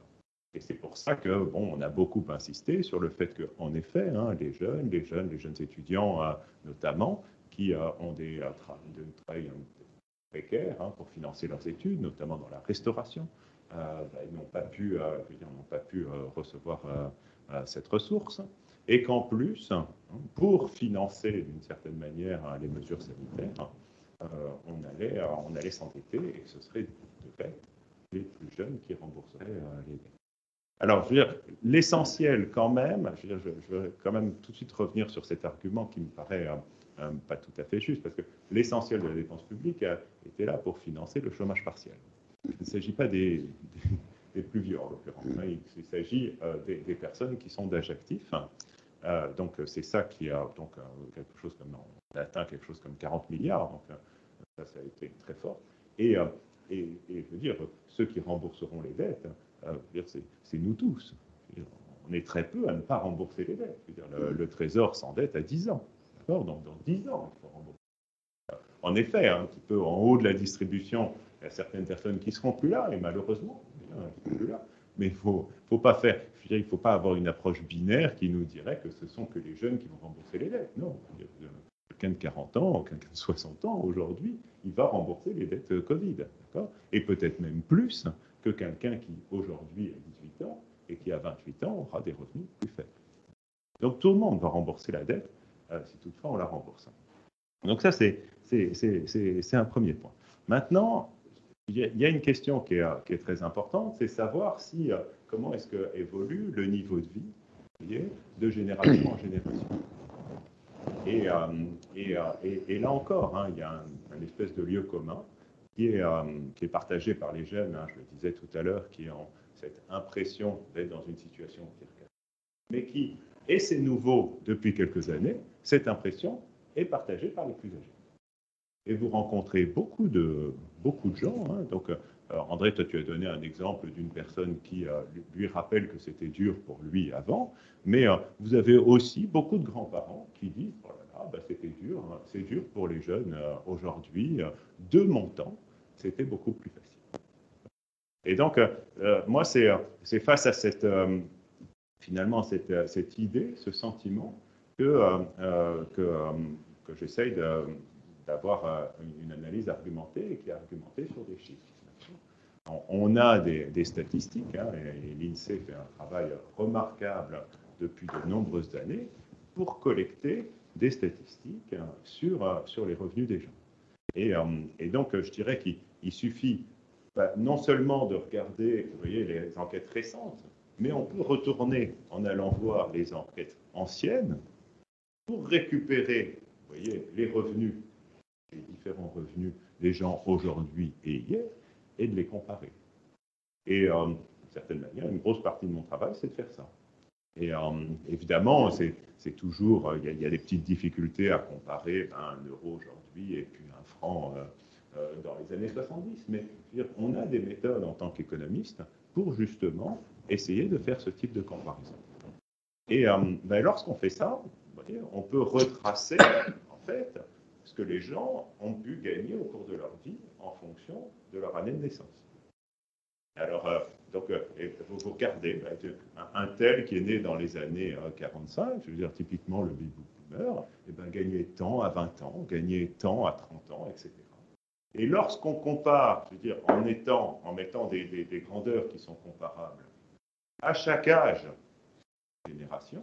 Et c'est pour ça que, bon, on a beaucoup insisté sur le fait qu'en effet, hein, les jeunes, les jeunes, les jeunes étudiants euh, notamment, qui euh, ont des, euh, travail précaires hein, pour financer leurs études, notamment dans la restauration, bah, n'ont pas pu, pas pu recevoir cette ressource. Et qu'en plus, hein, pour financer d'une certaine manière les mesures sanitaires, on allait, on allait s'entêter et que ce serait de fait les plus jeunes qui rembourseraient les dettes. Alors, l'essentiel quand même, je, veux quand même tout de suite revenir sur cet argument qui me paraît euh, euh, pas tout à fait juste, parce que l'essentiel de la dépense publique a, était là pour financer le chômage partiel. Il ne s'agit pas des, plus vieux, en l'occurrence, hein. il, s'agit euh, des, personnes qui sont d'âge actif. donc, c'est ça qui a donc, quelque chose comme, on a atteint quelque chose comme 40 milliards, donc ça, ça a été très fort. Et je veux dire, ceux qui rembourseront les dettes, c'est nous tous. On est très peu à ne pas rembourser les dettes. le, Trésor s'endette à 10 ans. Dans 10 ans, il faut rembourser. En effet, un petit peu en haut de la distribution, il y a certaines personnes qui ne seront plus là, et malheureusement, plus là. Mais il ne faut, pas faire, il faut pas avoir une approche binaire qui nous dirait que ce sont que les jeunes qui vont rembourser les dettes. Non, quelqu'un de 40 ans, quelqu'un de 60 ans, aujourd'hui, il va rembourser les dettes Covid. Et peut-être même plus, que quelqu'un qui aujourd'hui a 18 ans et qui a 28 ans aura des revenus plus faibles. Donc tout le monde va rembourser la dette euh, si toutefois on la rembourse. Donc ça, c'est un premier point. Maintenant, il y, a une question qui est, très importante, c'est savoir si, euh, comment est-ce que évolue le niveau de vie de génération en génération. Et, euh, là encore, hein, il y a un, un, espèce de lieu commun qui est, euh, qui est partagé par les jeunes, hein, je le disais tout à l'heure, qui ont cette impression d'être dans une situation pire mais qui, et c'est nouveau depuis quelques années, cette impression est partagée par les plus âgés. Et vous rencontrez beaucoup de, beaucoup de gens. Hein, donc, euh, André, toi, tu as donné un exemple d'une personne qui euh, lui rappelle que c'était dur pour lui avant, mais vous avez aussi beaucoup de grands-parents qui disent oh bah, c'était dur, hein, c'est dur pour les jeunes aujourd'hui, de mon temps, c'était beaucoup plus facile. Et donc, euh, euh, moi, c'est face à cette, euh, finalement, cette, idée, ce sentiment, que, que, j'essaye d'avoir une analyse argumentée et qui est argumentée sur des chiffres. On a des, statistiques, hein, et, l'INSEE fait un travail remarquable depuis de nombreuses années pour collecter des statistiques sur, sur les revenus des gens. Et, et donc, je dirais qu'il il suffit bah, non seulement de regarder vous voyez, les enquêtes récentes, mais on peut retourner en allant voir les enquêtes anciennes pour récupérer vous voyez, les revenus, les différents revenus des gens aujourd'hui et hier, et de les comparer. Et euh, d'une certaine manière, une grosse partie de mon travail, c'est de faire ça. Et euh, évidemment, c'est toujours, il y, a des petites difficultés à comparer ben, un euro aujourd'hui et puis un franc euh, euh, dans les années 70. Mais on a des méthodes en tant qu'économiste pour justement essayer de faire ce type de comparaison. Et euh, ben, lorsqu'on fait ça, on peut retracer en fait ce que les gens ont pu gagner au cours de leur vie en fonction de leur année de naissance. Alors, euh, donc, vous, vous regardez ben, un, tel qui est né dans les années 45, je veux dire typiquement le baby boomer, et ben, gagnait tant à 20 ans, gagnait tant à 30 ans, etc. Et lorsqu'on compare, je veux dire, en, mettant des, grandeurs qui sont comparables à chaque âge, génération,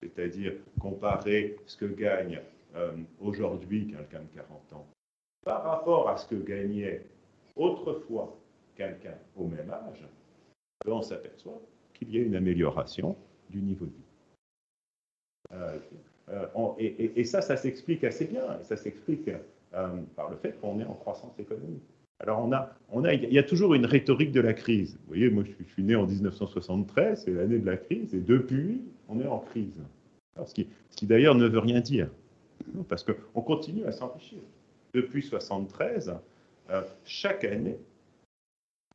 c'est-à-dire comparer ce que gagne euh, aujourd'hui quelqu'un de 40 ans par rapport à ce que gagnait autrefois quelqu'un au même âge, on s'aperçoit qu'il y a une amélioration du niveau de vie. Euh, euh, et, ça, ça s'explique assez bien. Et ça s'explique euh, par le fait qu'on est en croissance économique. Alors, on a, on a, il y a toujours une rhétorique de la crise. Vous voyez, moi, je suis, né en 1973, c'est l'année de la crise, et depuis, on est en crise. ce qui, qui d'ailleurs ne veut rien dire, parce qu'on continue à s'enrichir. Depuis 1973, euh, chaque année,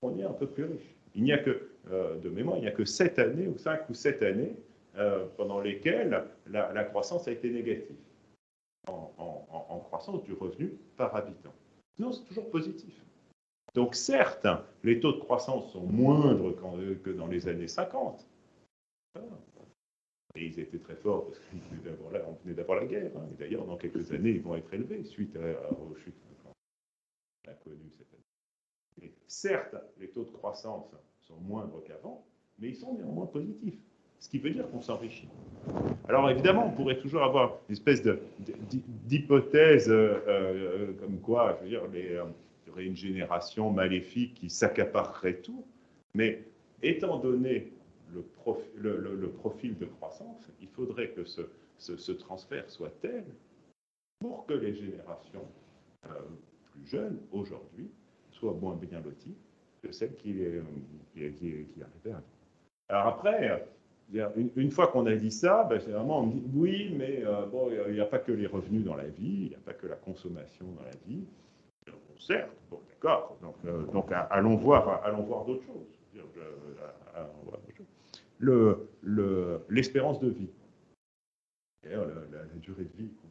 on est un peu plus riche. Il n'y a que, euh, de mémoire, il n'y a que 7 années, ou 5 ou 7 années, pendant lesquelles la croissance a été négative en, croissance du revenu par habitant. Sinon, c'est toujours positif. Donc certes, les taux de croissance sont moindres que dans les années 50. Et ils étaient très forts parce qu'on venait d'avoir la guerre. Hein. Et d'ailleurs, dans quelques années, ils vont être élevés suite à, aux chutes qu'on a cette. Certes, les taux de croissance sont moindres qu'avant, mais ils sont néanmoins positifs. Ce qui veut dire qu'on s'enrichit. Alors évidemment, on pourrait toujours avoir une espèce d'hypothèse euh, euh, comme quoi, euh, il y aurait une génération maléfique qui s'accaparerait tout. Mais étant donné le, profil de croissance, il faudrait que ce, transfert soit tel pour que les générations plus jeunes aujourd'hui soient moins bien loties que celles qui, qui, qui arrivaient avant. Alors après, une, fois qu'on a dit ça, ben, vraiment, on dit oui, mais euh, bon, il n'y a, pas que les revenus dans la vie, il n'y a pas que la consommation dans la vie. certes, bon, d'accord. Donc, euh, allons voir, allons voir d'autres choses. L'espérance de vie, la, durée de vie qu'on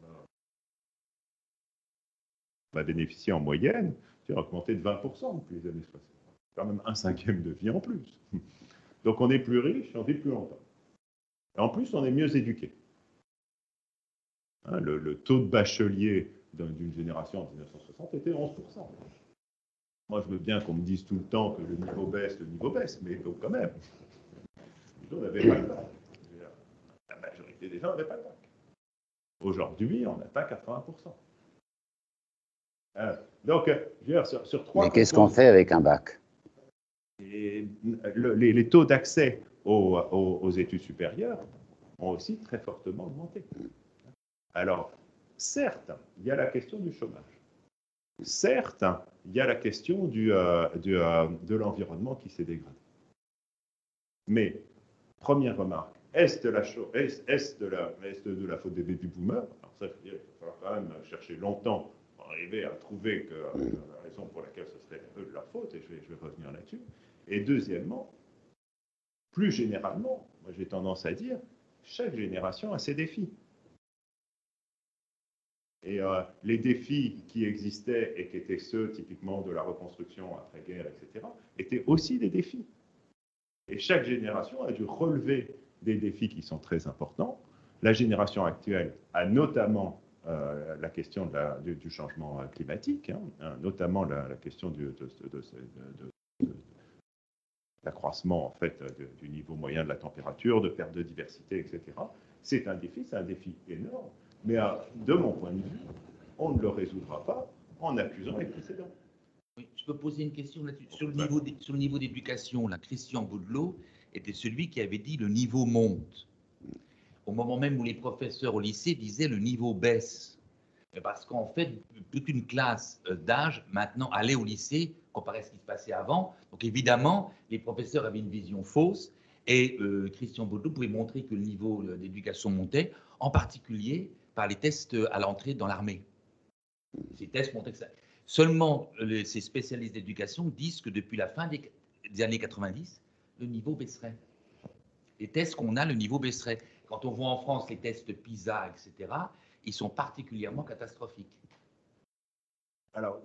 va, bénéficier en moyenne, a augmenté de 20% depuis les années 60. Quand même un cinquième de vie en plus. Donc on est plus riche et on vit plus longtemps. En plus, on est mieux éduqué. Hein, le, taux de bachelier d'une génération en 1960 était 11%. Moi, je veux bien qu'on me dise tout le temps que le niveau baisse, le niveau baisse, mais quand même. La majorité des gens n'avaient pas le bac. Aujourd'hui, on atteint 80%. Hein, donc, veux dire, sur, trois. Mais qu'est-ce qu'on fait avec un bac les, les, taux d'accès aux, études supérieures ont aussi très fortement augmenté. Alors, certes, il y a la question du chômage. Certes, il y a la question du, euh, euh, de l'environnement qui s'est dégradé. Mais, première remarque, est-ce de la, est, est de la, est de la faute des baby boomers? Alors ça, il va falloir quand même chercher longtemps arriver à trouver que, euh, la raison pour laquelle ce serait peu de leur faute, et je vais, je vais revenir là-dessus. Et deuxièmement, plus généralement, moi j'ai tendance à dire, chaque génération a ses défis. Et euh, les défis qui existaient et qui étaient ceux typiquement de la reconstruction après-guerre, etc., étaient aussi des défis. Et chaque génération a dû relever des défis qui sont très importants. La génération actuelle a notamment euh, la question du, changement climatique, hein, notamment la, question de, d'accroissement en fait du niveau moyen de la température, de perte de diversité, etc. C'est un défi, c'est un défi énorme, mais de mon point de vue, on ne le résoudra pas en accusant les précédents. Oui, je peux poser une question là-dessus. Sur le niveau, sur le niveau d'éducation, la Christian Boudelot était celui qui avait dit le niveau monte. Au moment même où les professeurs au lycée disaient le niveau baisse. Parce qu'en fait, toute une classe euh, d'âge maintenant allait au lycée comparé à ce qui se passait avant. Donc évidemment, les professeurs avaient une vision fausse et euh, Christian Baudou pouvait montrer que le niveau d'éducation montait, en particulier par les tests à l'entrée dans l'armée. Ces tests montraient que ça. Seulement, ces spécialistes d'éducation disent que depuis la fin des, années 90, le niveau baisserait. Les tests qu'on a, le niveau baisserait. Quand on voit en France les tests PISA, etc., ils sont particulièrement catastrophiques. Alors,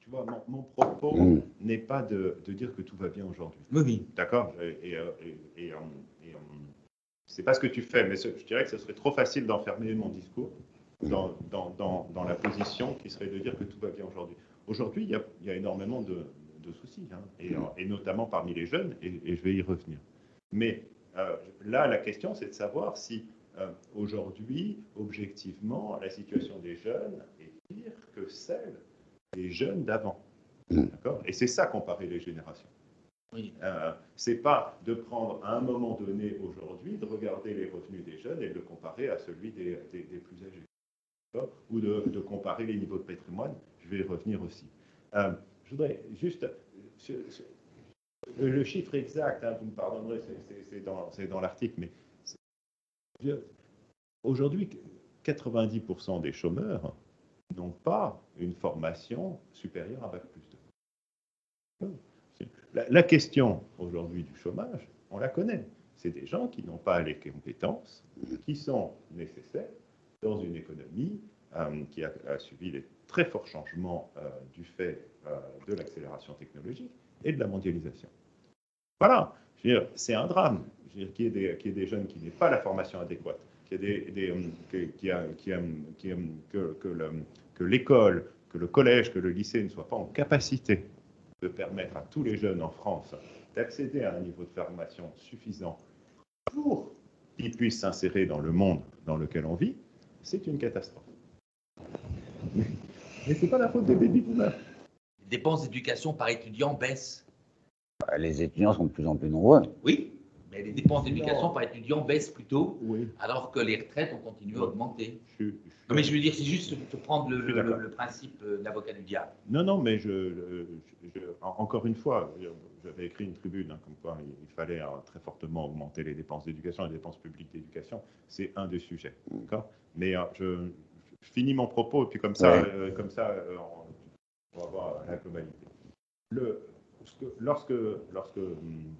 tu vois, mon, propos mm. n'est pas de, dire que tout va bien aujourd'hui. Oui, D'accord? Et, euh, et, euh, c'est pas ce que tu fais, mais je dirais que ce serait trop facile d'enfermer mon discours dans, dans, dans, la position qui serait de dire que tout va bien aujourd'hui. Aujourd'hui, il y a, y a, énormément de, de soucis, hein, et, et, notamment parmi les jeunes, et, je vais y revenir. Mais là, la question, c'est de savoir si aujourd'hui, objectivement, la situation des jeunes est pire que celle les jeunes d'avant. Mm. Et c'est ça comparer les générations. Oui. Euh, c'est pas de prendre à un moment donné aujourd'hui, de regarder les revenus des jeunes et de le comparer à celui des, plus âgés. Ou de, comparer les niveaux de patrimoine. Je vais y revenir aussi. Euh, je voudrais juste. Le, chiffre exact, hein, vous me pardonnerez, c'est dans, l'article, mais aujourd'hui, 90% des chômeurs n'ont pas une formation supérieure à Bac plus 2. La, question aujourd'hui du chômage, on la connaît. C'est des gens qui n'ont pas les compétences qui sont nécessaires dans une économie qui a, subi des très forts changements du fait de l'accélération technologique et de la mondialisation. Voilà, c'est un drame qu'il y, ait des jeunes qui n'aient pas la formation adéquate, que l'école, que le collège, que le lycée ne soient pas en capacité de permettre à tous les jeunes en France d'accéder à un niveau de formation suffisant pour qu'ils puissent s'insérer dans le monde dans lequel on vit, c'est une catastrophe. Mais ce n'est pas la faute des baby boomers. Les dépenses d'éducation par étudiant baissent. Bah, les étudiants sont de plus en plus nombreux. Oui, mais les dépenses d'éducation par étudiant baissent plutôt, alors que les retraites ont continué à augmenter. mais je veux dire, c'est juste de prendre le, principe de l'avocat du diable. Non, non, mais je, encore une fois, j'avais écrit une tribune, hein, comme quoi il, fallait euh, très fortement augmenter les dépenses d'éducation, les dépenses publiques d'éducation. C'est un des sujets, d'accord? Mais euh, je, finis mon propos, et puis comme ça, euh, comme ça on, va voir la globalité. Le, lorsque, lorsque hum,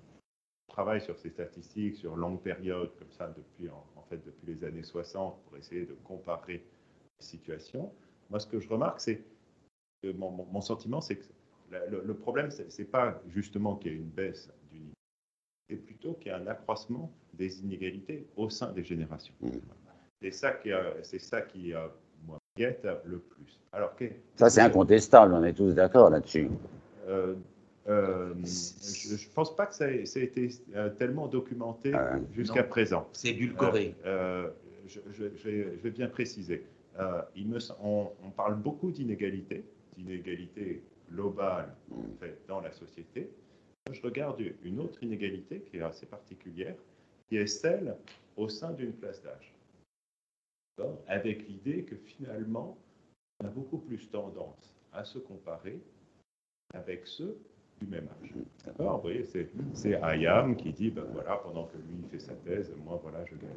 travaille sur ces statistiques sur longue période, comme ça, depuis, en, fait, depuis les années 60, pour essayer de comparer les situations, moi, ce que je remarque, c'est que mon, sentiment, c'est que le, problème, ce n'est pas justement qu'il y ait une baisse du niveau, c'est plutôt qu'il y a un accroissement des inégalités au sein des générations. Mmh. C'est ça qui, c'est ça qui le plus. Alors, ça, c'est incontestable, on est tous d'accord là-dessus. Euh, euh, je ne pense pas que ça ait, été euh, tellement documenté jusqu'à présent. C'est édulcoré. Euh, je, vais, bien préciser. Il me, on, parle beaucoup d'inégalités, d'inégalités globales en fait, dans la société. Je regarde une autre inégalité qui est assez particulière, qui est celle au sein d'une classe d'âge. Avec l'idée que finalement, on a beaucoup plus tendance à se comparer avec ceux du même âge. D'accord? Vous voyez, c'est Ayam qui dit, ben voilà, pendant que lui fait sa thèse, moi, voilà, je gagne.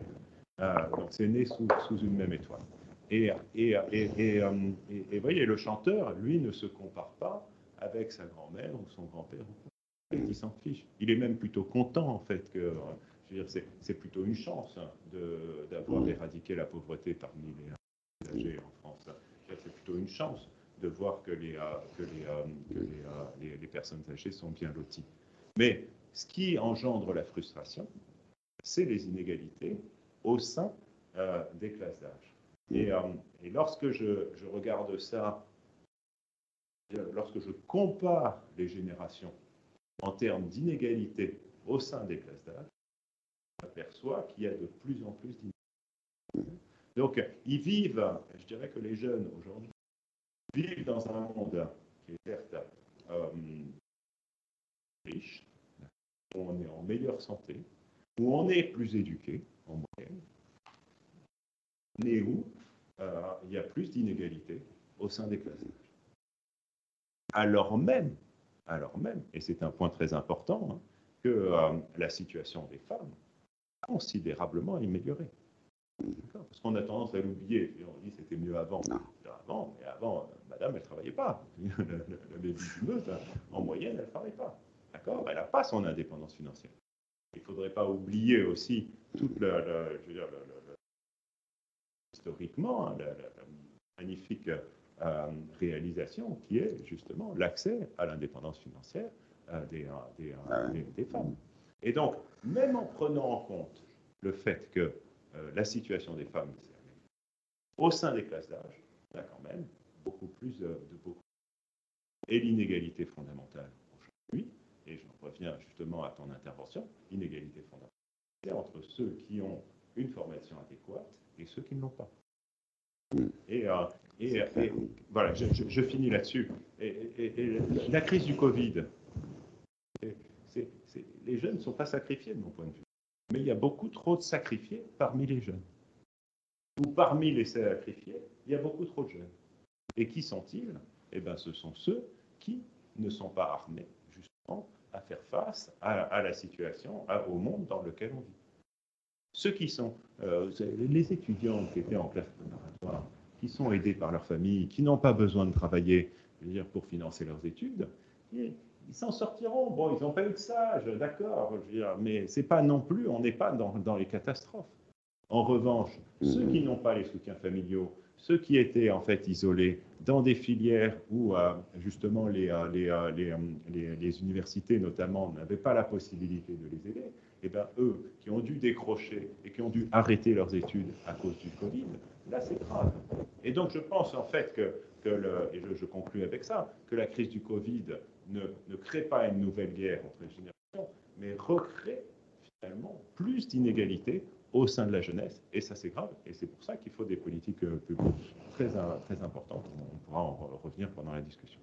Euh, donc c'est né sous, sous, une même étoile. Et, et, et, euh, et, et, voyez, le chanteur, lui, ne se compare pas avec sa grand-mère ou son grand-père. Il s'en fiche. Il est même plutôt content, en fait, que c'est plutôt une chance hein, d'avoir éradiqué la pauvreté parmi les âgés en France. C'est plutôt une chance de voir que les, euh, que les, euh, euh, les, les, personnes âgées sont bien loties. Mais ce qui engendre la frustration, c'est les inégalités au sein des classes d'âge. Et, et, lorsque je, je, regarde ça, lorsque je compare les générations en termes d'inégalités au sein des classes d'âge, j'aperçois qu'il y a de plus en plus d'inégalités. Donc, ils vivent, je dirais que les jeunes aujourd'hui vivent dans un monde qui est certes euh, riche, où on est en meilleure santé, où on est plus éduqué en moyenne, mais où euh, il y a plus d'inégalités au sein des classes. Alors même, alors même, et c'est un point très important, hein, que euh, la situation des femmes considérablement amélioré. Parce qu'on a tendance à l'oublier. On dit c'était mieux avant. Avant, mais avant, madame, elle ne travaillait pas. la, baby hein, en moyenne, elle ne travaille pas. D'accord Elle n'a pas son indépendance financière. Il ne faudrait pas oublier aussi toute la, je veux dire, historiquement, la, magnifique euh, réalisation qui est justement l'accès à l'indépendance financière euh, des, euh, ah des, des, femmes. Et donc, même en prenant en compte le fait que la situation des femmes au sein des classes d'âge, y a quand même beaucoup plus de, beaucoup. Et l'inégalité fondamentale aujourd'hui, et j'en reviens justement à ton intervention, l'inégalité fondamentale, c'est entre ceux qui ont une formation adéquate et ceux qui ne l'ont pas. Et, euh, et, voilà, je, finis là-dessus. Et, la crise du Covid, les jeunes ne sont pas sacrifiés de mon point de vue. Mais il y a beaucoup trop de sacrifiés parmi les jeunes. Ou parmi les sacrifiés, il y a beaucoup trop de jeunes. Et qui sont-ils? Eh bien, ce sont ceux qui ne sont pas armés, justement, à faire face à, la situation, au monde dans lequel on vit. Ceux qui sont euh, les étudiants qui étaient en classe préparatoire, qui sont aidés par leur famille, qui n'ont pas besoin de travailler pour financer leurs études, ils s'en sortiront. Bon, ils n'ont pas eu de sage, d'accord, mais c'est pas non plus, on n'est pas dans, dans les catastrophes. En revanche, ceux qui n'ont pas les soutiens familiaux, ceux qui étaient en fait isolés dans des filières où euh, justement les, euh, euh, les, les, universités notamment n'avaient pas la possibilité de les aider, et eh bien eux qui ont dû décrocher et qui ont dû arrêter leurs études à cause du Covid, là c'est grave. Et donc je pense en fait que, que le, et je, je, conclue avec ça, que la crise du Covid ne, ne crée pas une nouvelle guerre entre les générations, mais recrée finalement plus d'inégalités au sein de la jeunesse, et ça c'est grave, et c'est pour ça qu'il faut des politiques euh, publiques très, très importantes. On pourra en revenir pendant la discussion.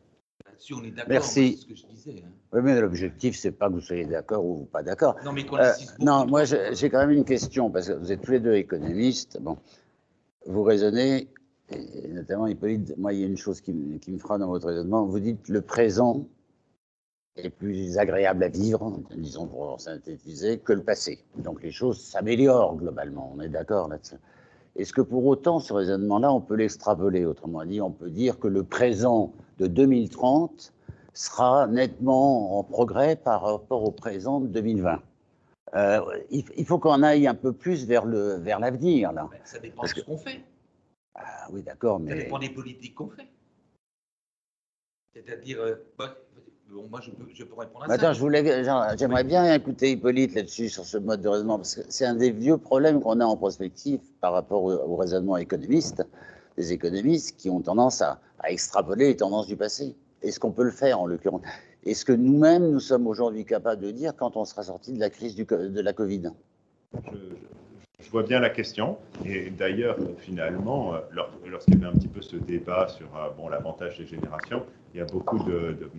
on est d'accord. Merci. Ce que je disais, hein. Oui, mais l'objectif, c'est pas que vous soyez d'accord ou pas d'accord. Non, mais euh, Non, moi, j'ai quand même une question, parce que vous êtes tous les deux économistes. Bon, vous raisonnez, et notamment Hippolyte, moi, il y a une chose qui, qui me fera dans votre raisonnement. Vous dites le présent est plus agréable à vivre, disons pour synthétiser, que le passé. Donc les choses s'améliorent globalement, on est d'accord là-dessus. Est-ce que pour autant, ce raisonnement-là, on peut l'extrapoler? Autrement dit, on peut dire que le présent de 2030 sera nettement en progrès par rapport au présent de 2020. Euh, il, faut qu'on aille un peu plus vers le vers l'avenir là. Ça dépend de ce qu'on fait. Ah oui, d'accord, mais ça dépend des politiques qu'on fait. C'est-à-dire, euh, moi, je peux, répondre à ça. Attends, je voulais, j'aimerais bien écouter Hippolyte là-dessus, sur ce mode de raisonnement, parce que c'est un des vieux problèmes qu'on a en prospective par rapport au, raisonnement économiste, des économistes qui ont tendance à, extrapoler les tendances du passé. Est-ce qu'on peut le faire, en l'occurrence? Est-ce que nous-mêmes, nous sommes aujourd'hui capables de dire quand on sera sorti de la crise du, de la Covid? Je, vois bien la question. Et d'ailleurs, finalement, euh, lorsqu'il y avait un petit peu ce débat sur euh, bon, l'avantage des générations, il y a beaucoup de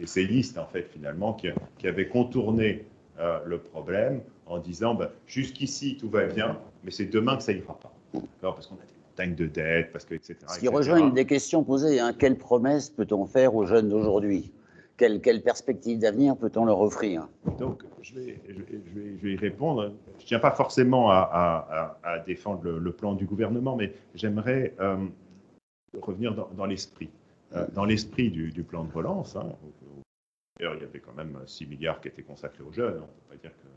essayistes, en fait, finalement, qui, qui avaient contourné euh, le problème en disant ben, jusqu'ici tout va bien, mais c'est demain que ça ira pas. Parce qu'on a des montagnes de dettes, parce que, etc. Ce qui rejoint une des questions posées hein. quelle promesse peut-on faire aux jeunes d'aujourd'hui? Quelle, quelle, perspective d'avenir peut-on leur offrir? Donc, je vais, je, vais, y répondre. Je ne tiens pas forcément à, à, défendre le, plan du gouvernement, mais j'aimerais euh, revenir dans, dans l'esprit. Euh, dans l'esprit du, plan de relance, hein, D'ailleurs, il y avait quand même 6 milliards qui étaient consacrés aux jeunes, on ne peut pas dire que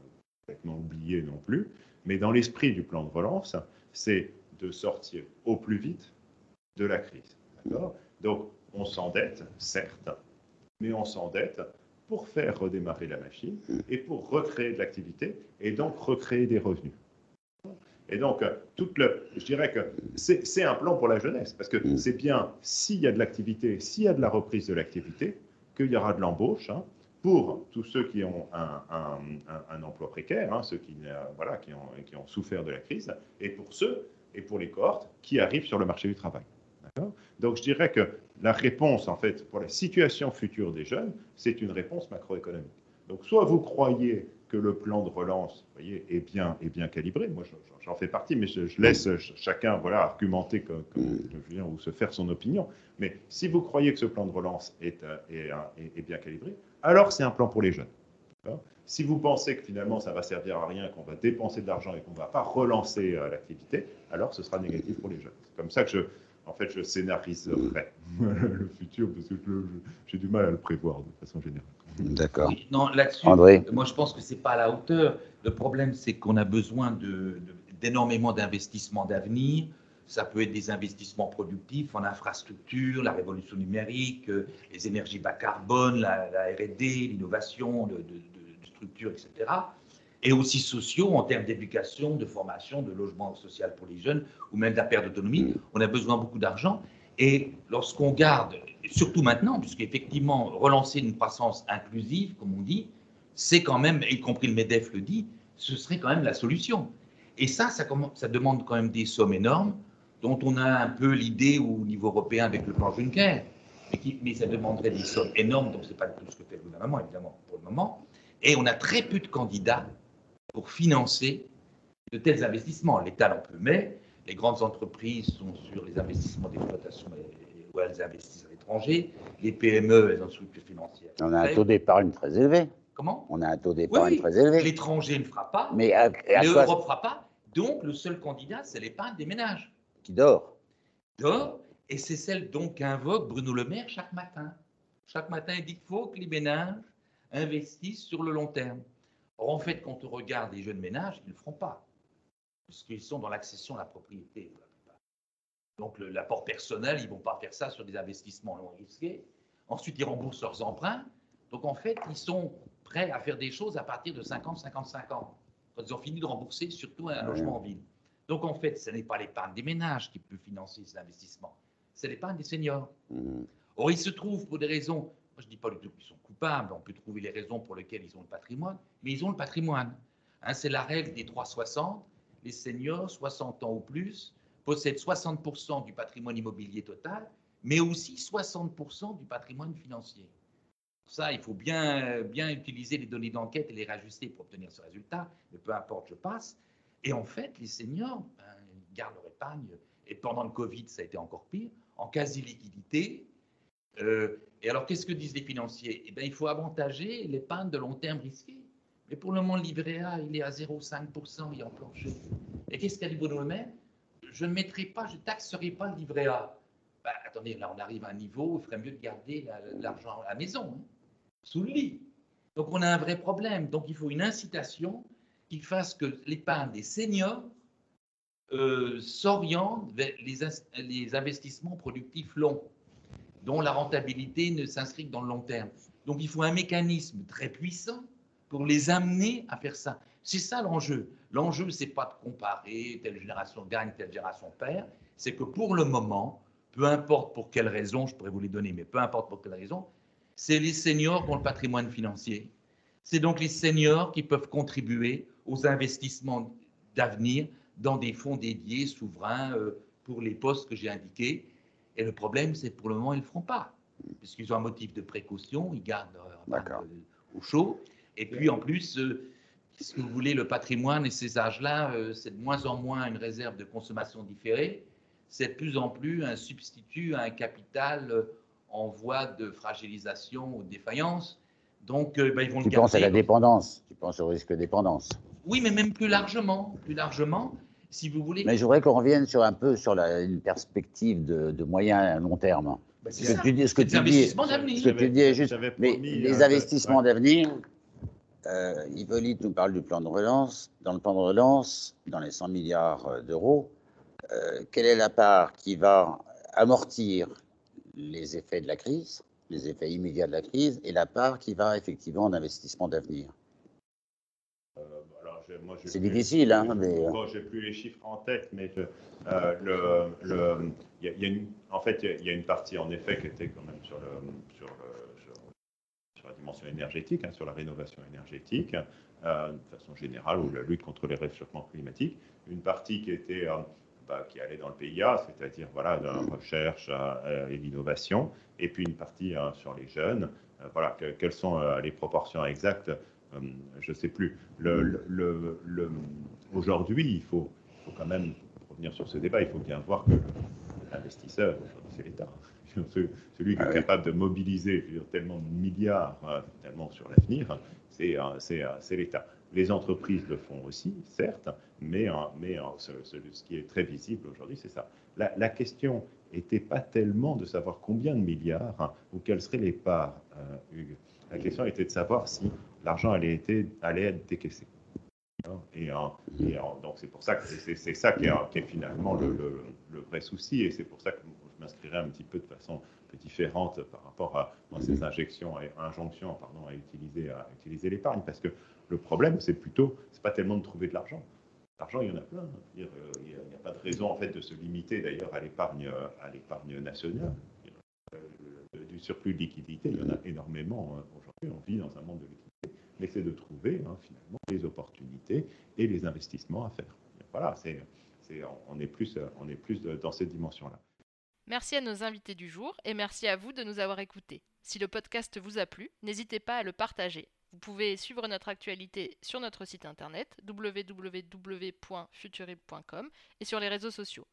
complètement oublié non plus. Mais dans l'esprit du plan de relance, c'est de sortir au plus vite de la crise. Donc, on s'endette, certes, mais on s'endette pour faire redémarrer la machine et pour recréer de l'activité et donc recréer des revenus. Et donc, toute le, je dirais que c'est un plan pour la jeunesse, parce que c'est bien s'il y a de l'activité, s'il y a de la reprise de l'activité, qu'il y aura de l'embauche hein, pour tous ceux qui ont un, emploi précaire, hein, ceux qui, euh, voilà, qui, ont, qui ont souffert de la crise, et pour ceux et pour les cohortes qui arrivent sur le marché du travail. Donc je dirais que la réponse, en fait, pour la situation future des jeunes, c'est une réponse macroéconomique. Donc soit vous croyez que le plan de relance voyez, est, bien, est bien calibré, moi j'en fais partie, mais je, laisse chacun voilà, argumenter comme, ou se faire son opinion. Mais si vous croyez que ce plan de relance est, euh, est, est, bien calibré, alors c'est un plan pour les jeunes. Si vous pensez que finalement ça va servir à rien, qu'on va dépenser de l'argent et qu'on ne va pas relancer euh, l'activité, alors ce sera négatif pour les jeunes. C'est comme ça que je, en fait, je scénariserai le futur parce que j'ai du mal à le prévoir de façon générale. D'accord. non, là-dessus, moi je pense que c'est pas à la hauteur. Le problème, c'est qu'on a besoin d'énormément d'investissements d'avenir. Ça peut être des investissements productifs en infrastructure, la révolution numérique, euh, les énergies bas carbone, la, R&D, l'innovation de, de, structures, etc. Et aussi sociaux en termes d'éducation, de formation, de logement social pour les jeunes, ou même de la perte d'autonomie. On a besoin beaucoup d'argent. Et lorsqu'on garde, surtout maintenant, puisqu'effectivement, relancer une croissance inclusive, comme on dit, c'est quand même, y compris le MEDEF le dit, ce serait quand même la solution. Et ça, ça, demande quand même des sommes énormes, dont on a un peu l'idée au niveau européen avec le plan Juncker, mais, qui, ça demanderait des sommes énormes, donc ce n'est pas tout ce que fait le gouvernement, évidemment, pour le moment. Et on a très peu de candidats pour financer de tels investissements. L'État n'en peut, mais les grandes entreprises sont sur les investissements d'exploitation où elles investissent à l'étranger. Les PME, elles ont une structure financière. On a un taux d'épargne très élevé. Comment? On a un taux d'épargne très élevé. L'étranger ne fera pas. Mais l'Europe ne fera pas. Donc, le seul candidat, c'est l'épargne des ménages. Qui dort. Dort. Et c'est celle donc qu'invoque Bruno Le Maire chaque matin. Chaque matin, il dit qu'il faut que les ménages investissent sur le long terme. Or, en fait, quand on regarde les jeunes ménages, ils ne le feront pas. Puisqu'ils sont dans l'accession à la propriété. Donc l'apport personnel, ils ne vont pas faire ça sur des investissements non risqués. Ensuite, ils remboursent leurs emprunts. Donc en fait, ils sont prêts à faire des choses à partir de 50-55 ans, quand ils ont fini de rembourser surtout un logement en ville. Donc en fait, ce n'est pas l'épargne des ménages qui peut financer ces investissements, c'est l'épargne des seniors. Mmh. Or, il se trouve, pour des raisons, moi je ne dis pas du tout qu'ils sont coupables, on peut trouver les raisons pour lesquelles ils ont le patrimoine, mais ils ont le patrimoine. Hein, c'est la règle des 360. Les seniors, 60 ans ou plus, possèdent 60% du patrimoine immobilier total, mais aussi 60% du patrimoine financier. Ça, il faut bien, bien utiliser les données d'enquête et les rajuster pour obtenir ce résultat, mais peu importe, je passe. Et en fait, les seniors ben, gardent leur épargne, et pendant le Covid, ça a été encore pire, en quasi-liquidité. Euh, et alors, qu'est-ce que disent les financiers? Eh bien, il faut avantager l'épargne de long terme risquée. Mais pour le moment, le livret A, il est à 0,5%, il est enclenché. Et qu'est-ce qu'a dit Bruno Le Maire Je ne mettrai pas, je taxerai pas le livret A. Ben, attendez, là, on arrive à un niveau où il ferait mieux de garder l'argent à la maison, hein, sous le lit. Donc, on a un vrai problème. Donc, il faut une incitation qui fasse que l'épargne des seniors euh, s'oriente vers les, investissements productifs longs, dont la rentabilité ne s'inscrit que dans le long terme. Donc il faut un mécanisme très puissant pour les amener à faire ça. C'est ça l'enjeu. L'enjeu, c'est pas de comparer telle génération gagne, telle génération perd. C'est que pour le moment, peu importe pour quelle raison, je pourrais vous les donner, mais peu importe pour quelle raison, c'est les seniors qui ont le patrimoine financier. C'est donc les seniors qui peuvent contribuer aux investissements d'avenir dans des fonds dédiés souverains euh, pour les postes que j'ai indiqués. Et le problème, c'est que pour le moment, ils ne le feront pas, puisqu'ils ont un motif de précaution, ils gardent au chaud. Et puis, en plus, euh, ce que vous voulez, le patrimoine et ces âges-là, c'est de moins en moins une réserve de consommation différée, c'est de plus en plus un substitut à un capital en voie de fragilisation ou de défaillance. Donc, ben, ils vont tu penses à la dépendance, tu penses au risque de dépendance. Oui, mais même plus largement, plus largement, si vous voulez. Mais je voudrais qu'on revienne sur un peu sur la, une perspective de, moyen et long terme. Bah, ce, que tu dis, ce que tu dis, ce que tu dis est juste. Mais les euh, investissements d'avenir, euh, Hippolyte nous parle du plan de relance. Dans le plan de relance, dans les 100 milliards d'euros, euh, quelle est la part qui va amortir les effets de la crise, les effets immédiats de la crise, et la part qui va effectivement en investissement d'avenir? C'est difficile, hein, mais... Bon, j'ai plus les chiffres en tête, mais euh, le, le, y a, y a une, en fait, il y, a une partie, en effet, qui était quand même sur, le, sur, le, sur, la dimension énergétique, hein, sur la rénovation énergétique, euh, de façon générale, ou la lutte contre les réchauffements climatiques. Une partie qui était... Euh, bah, qui allait dans le PIA, c'est-à-dire voilà, de la recherche et l'innovation, et puis une partie hein, sur les jeunes. voilà, quelles sont les proportions exactes euh, je ne sais plus. Aujourd'hui, il faut, quand même revenir sur ce débat, il faut bien voir que l'investisseur, c'est l'État. Celui qui est ah capable de mobiliser tellement de milliards, euh, tellement sur l'avenir, euh, c'est l'État. Les entreprises le font aussi, certes, mais, mais ce, qui est très visible aujourd'hui, c'est ça. La, question n'était pas tellement de savoir combien de milliards hein, ou quelles seraient les parts, Hugues. La question était de savoir si l'argent allait, être décaissé. Et, donc c'est pour ça que c'est ça qui est, finalement le, vrai souci, et c'est pour ça que m'inscrirai un petit peu de façon différente par rapport à, ces injections, injonctions pardon, à utiliser, à utiliser l'épargne, parce que le problème c'est plutôt, c'est pas tellement de trouver de l'argent. L'argent, il y en a plein. Il n'y a, pas de raison en fait de se limiter d'ailleurs à l'épargne, à l'épargne nationale du surplus de liquidité, il y en a énormément hein, aujourd'hui. On vit dans un monde de liquidité, mais c'est de trouver hein, finalement les opportunités et les investissements à faire. Voilà, c'est, on, est plus, on est plus dans cette dimension-là. Merci à nos invités du jour et merci à vous de nous avoir écoutés. Si le podcast vous a plu, n'hésitez pas à le partager. Vous pouvez suivre notre actualité sur notre site internet www.futurib.com et sur les réseaux sociaux.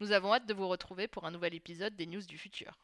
Nous avons hâte de vous retrouver pour un nouvel épisode des News du Futur.